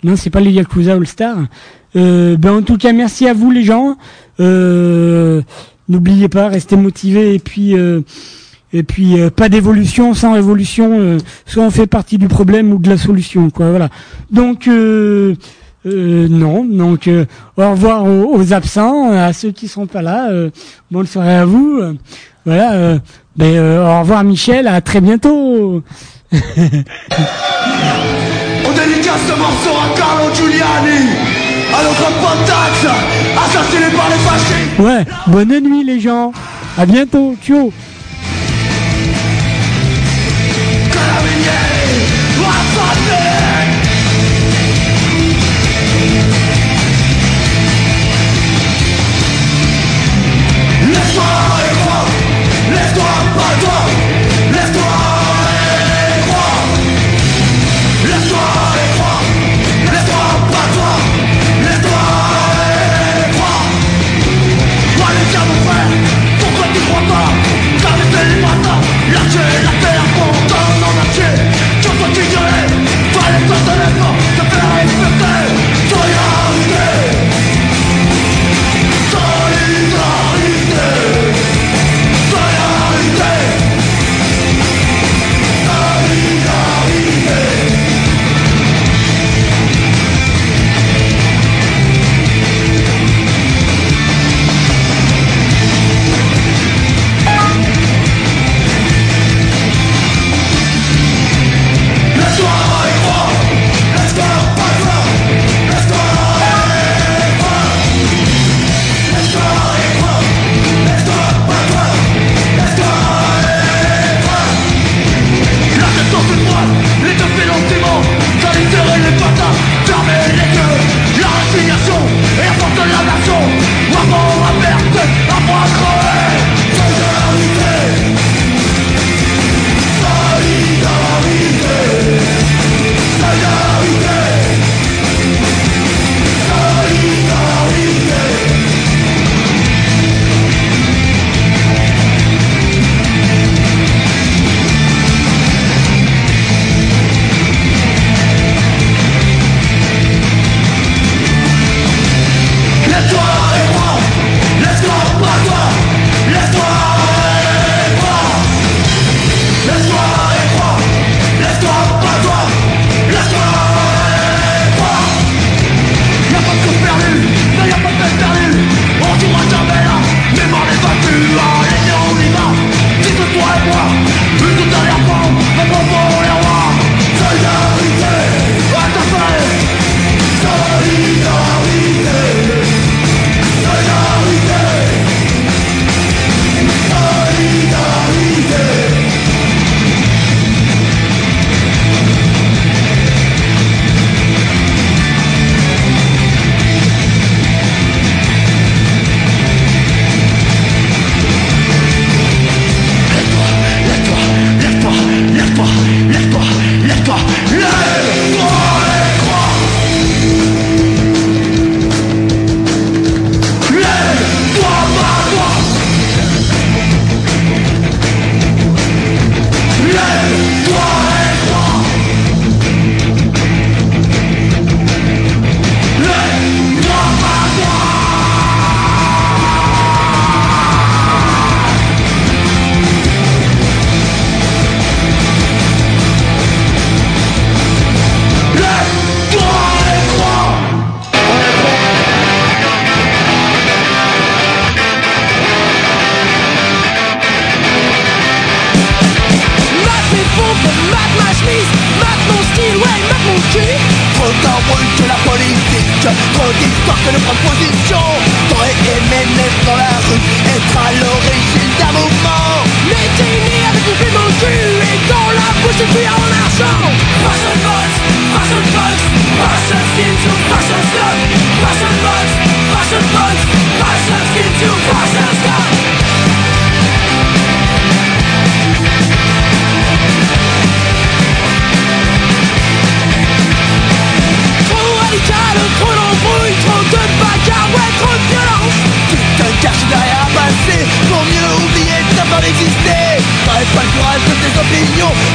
Non, c'est pas les Yakuza All Star. Euh, ben en tout cas, merci à vous les gens. Euh, N'oubliez pas, restez motivés et puis euh, et puis euh, pas d'évolution sans révolution. euh, soit on fait partie du problème ou de la solution, quoi. Voilà. Donc euh, euh, non, donc euh, au revoir aux, aux absents, à ceux qui sont pas là. Euh, bonne soirée à vous. voilà. euh, ben, euh, au revoir Michel, à très bientôt. On dédicace ce morceau à Carlo Giuliani, à notre pote Dax, assassiné par les fascistes. Ouais, bonne nuit les gens. À bientôt. Ciao.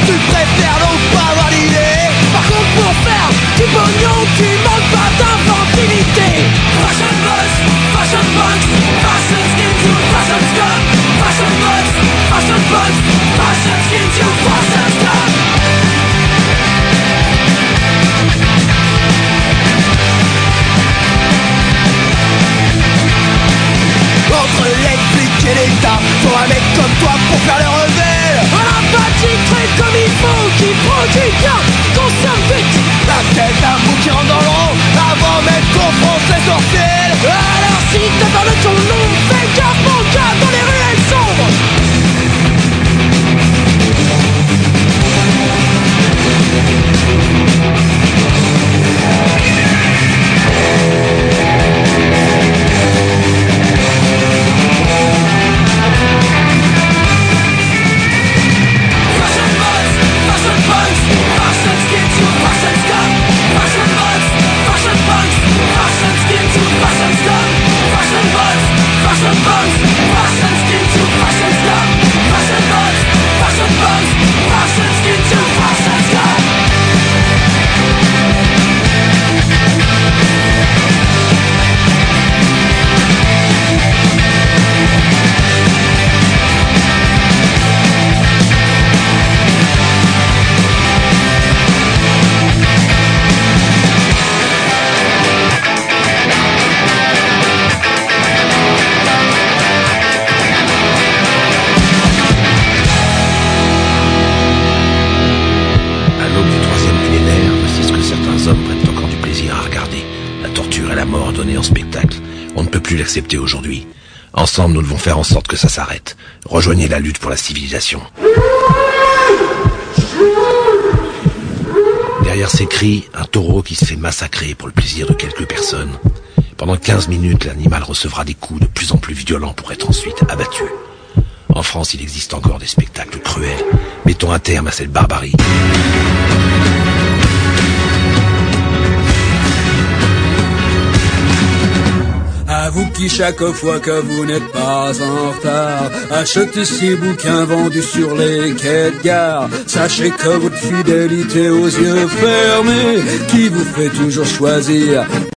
Tu préfères donc pas avoir Par contre pour faire du pognon, tu manques pas d'inventivité. Fashion box, fashion box, fashion skin to fashion scum Fashion box, fashion box, fashion skin to fashion Qui vient dans sa vite La tête d'un bouquin Nous devons faire en sorte que ça s'arrête. Rejoignez la lutte pour la civilisation. Derrière ces cris, un taureau qui se fait massacrer pour le plaisir de quelques personnes. Pendant 15 minutes, l'animal recevra des coups de plus en plus violents pour être ensuite abattu. En France, il existe encore des spectacles cruels. Mettons un terme à cette barbarie. Vous qui chaque fois que vous n'êtes pas en retard Achetez ces bouquins vendus sur les quais de gare. Sachez que votre fidélité aux yeux fermés Qui vous fait toujours choisir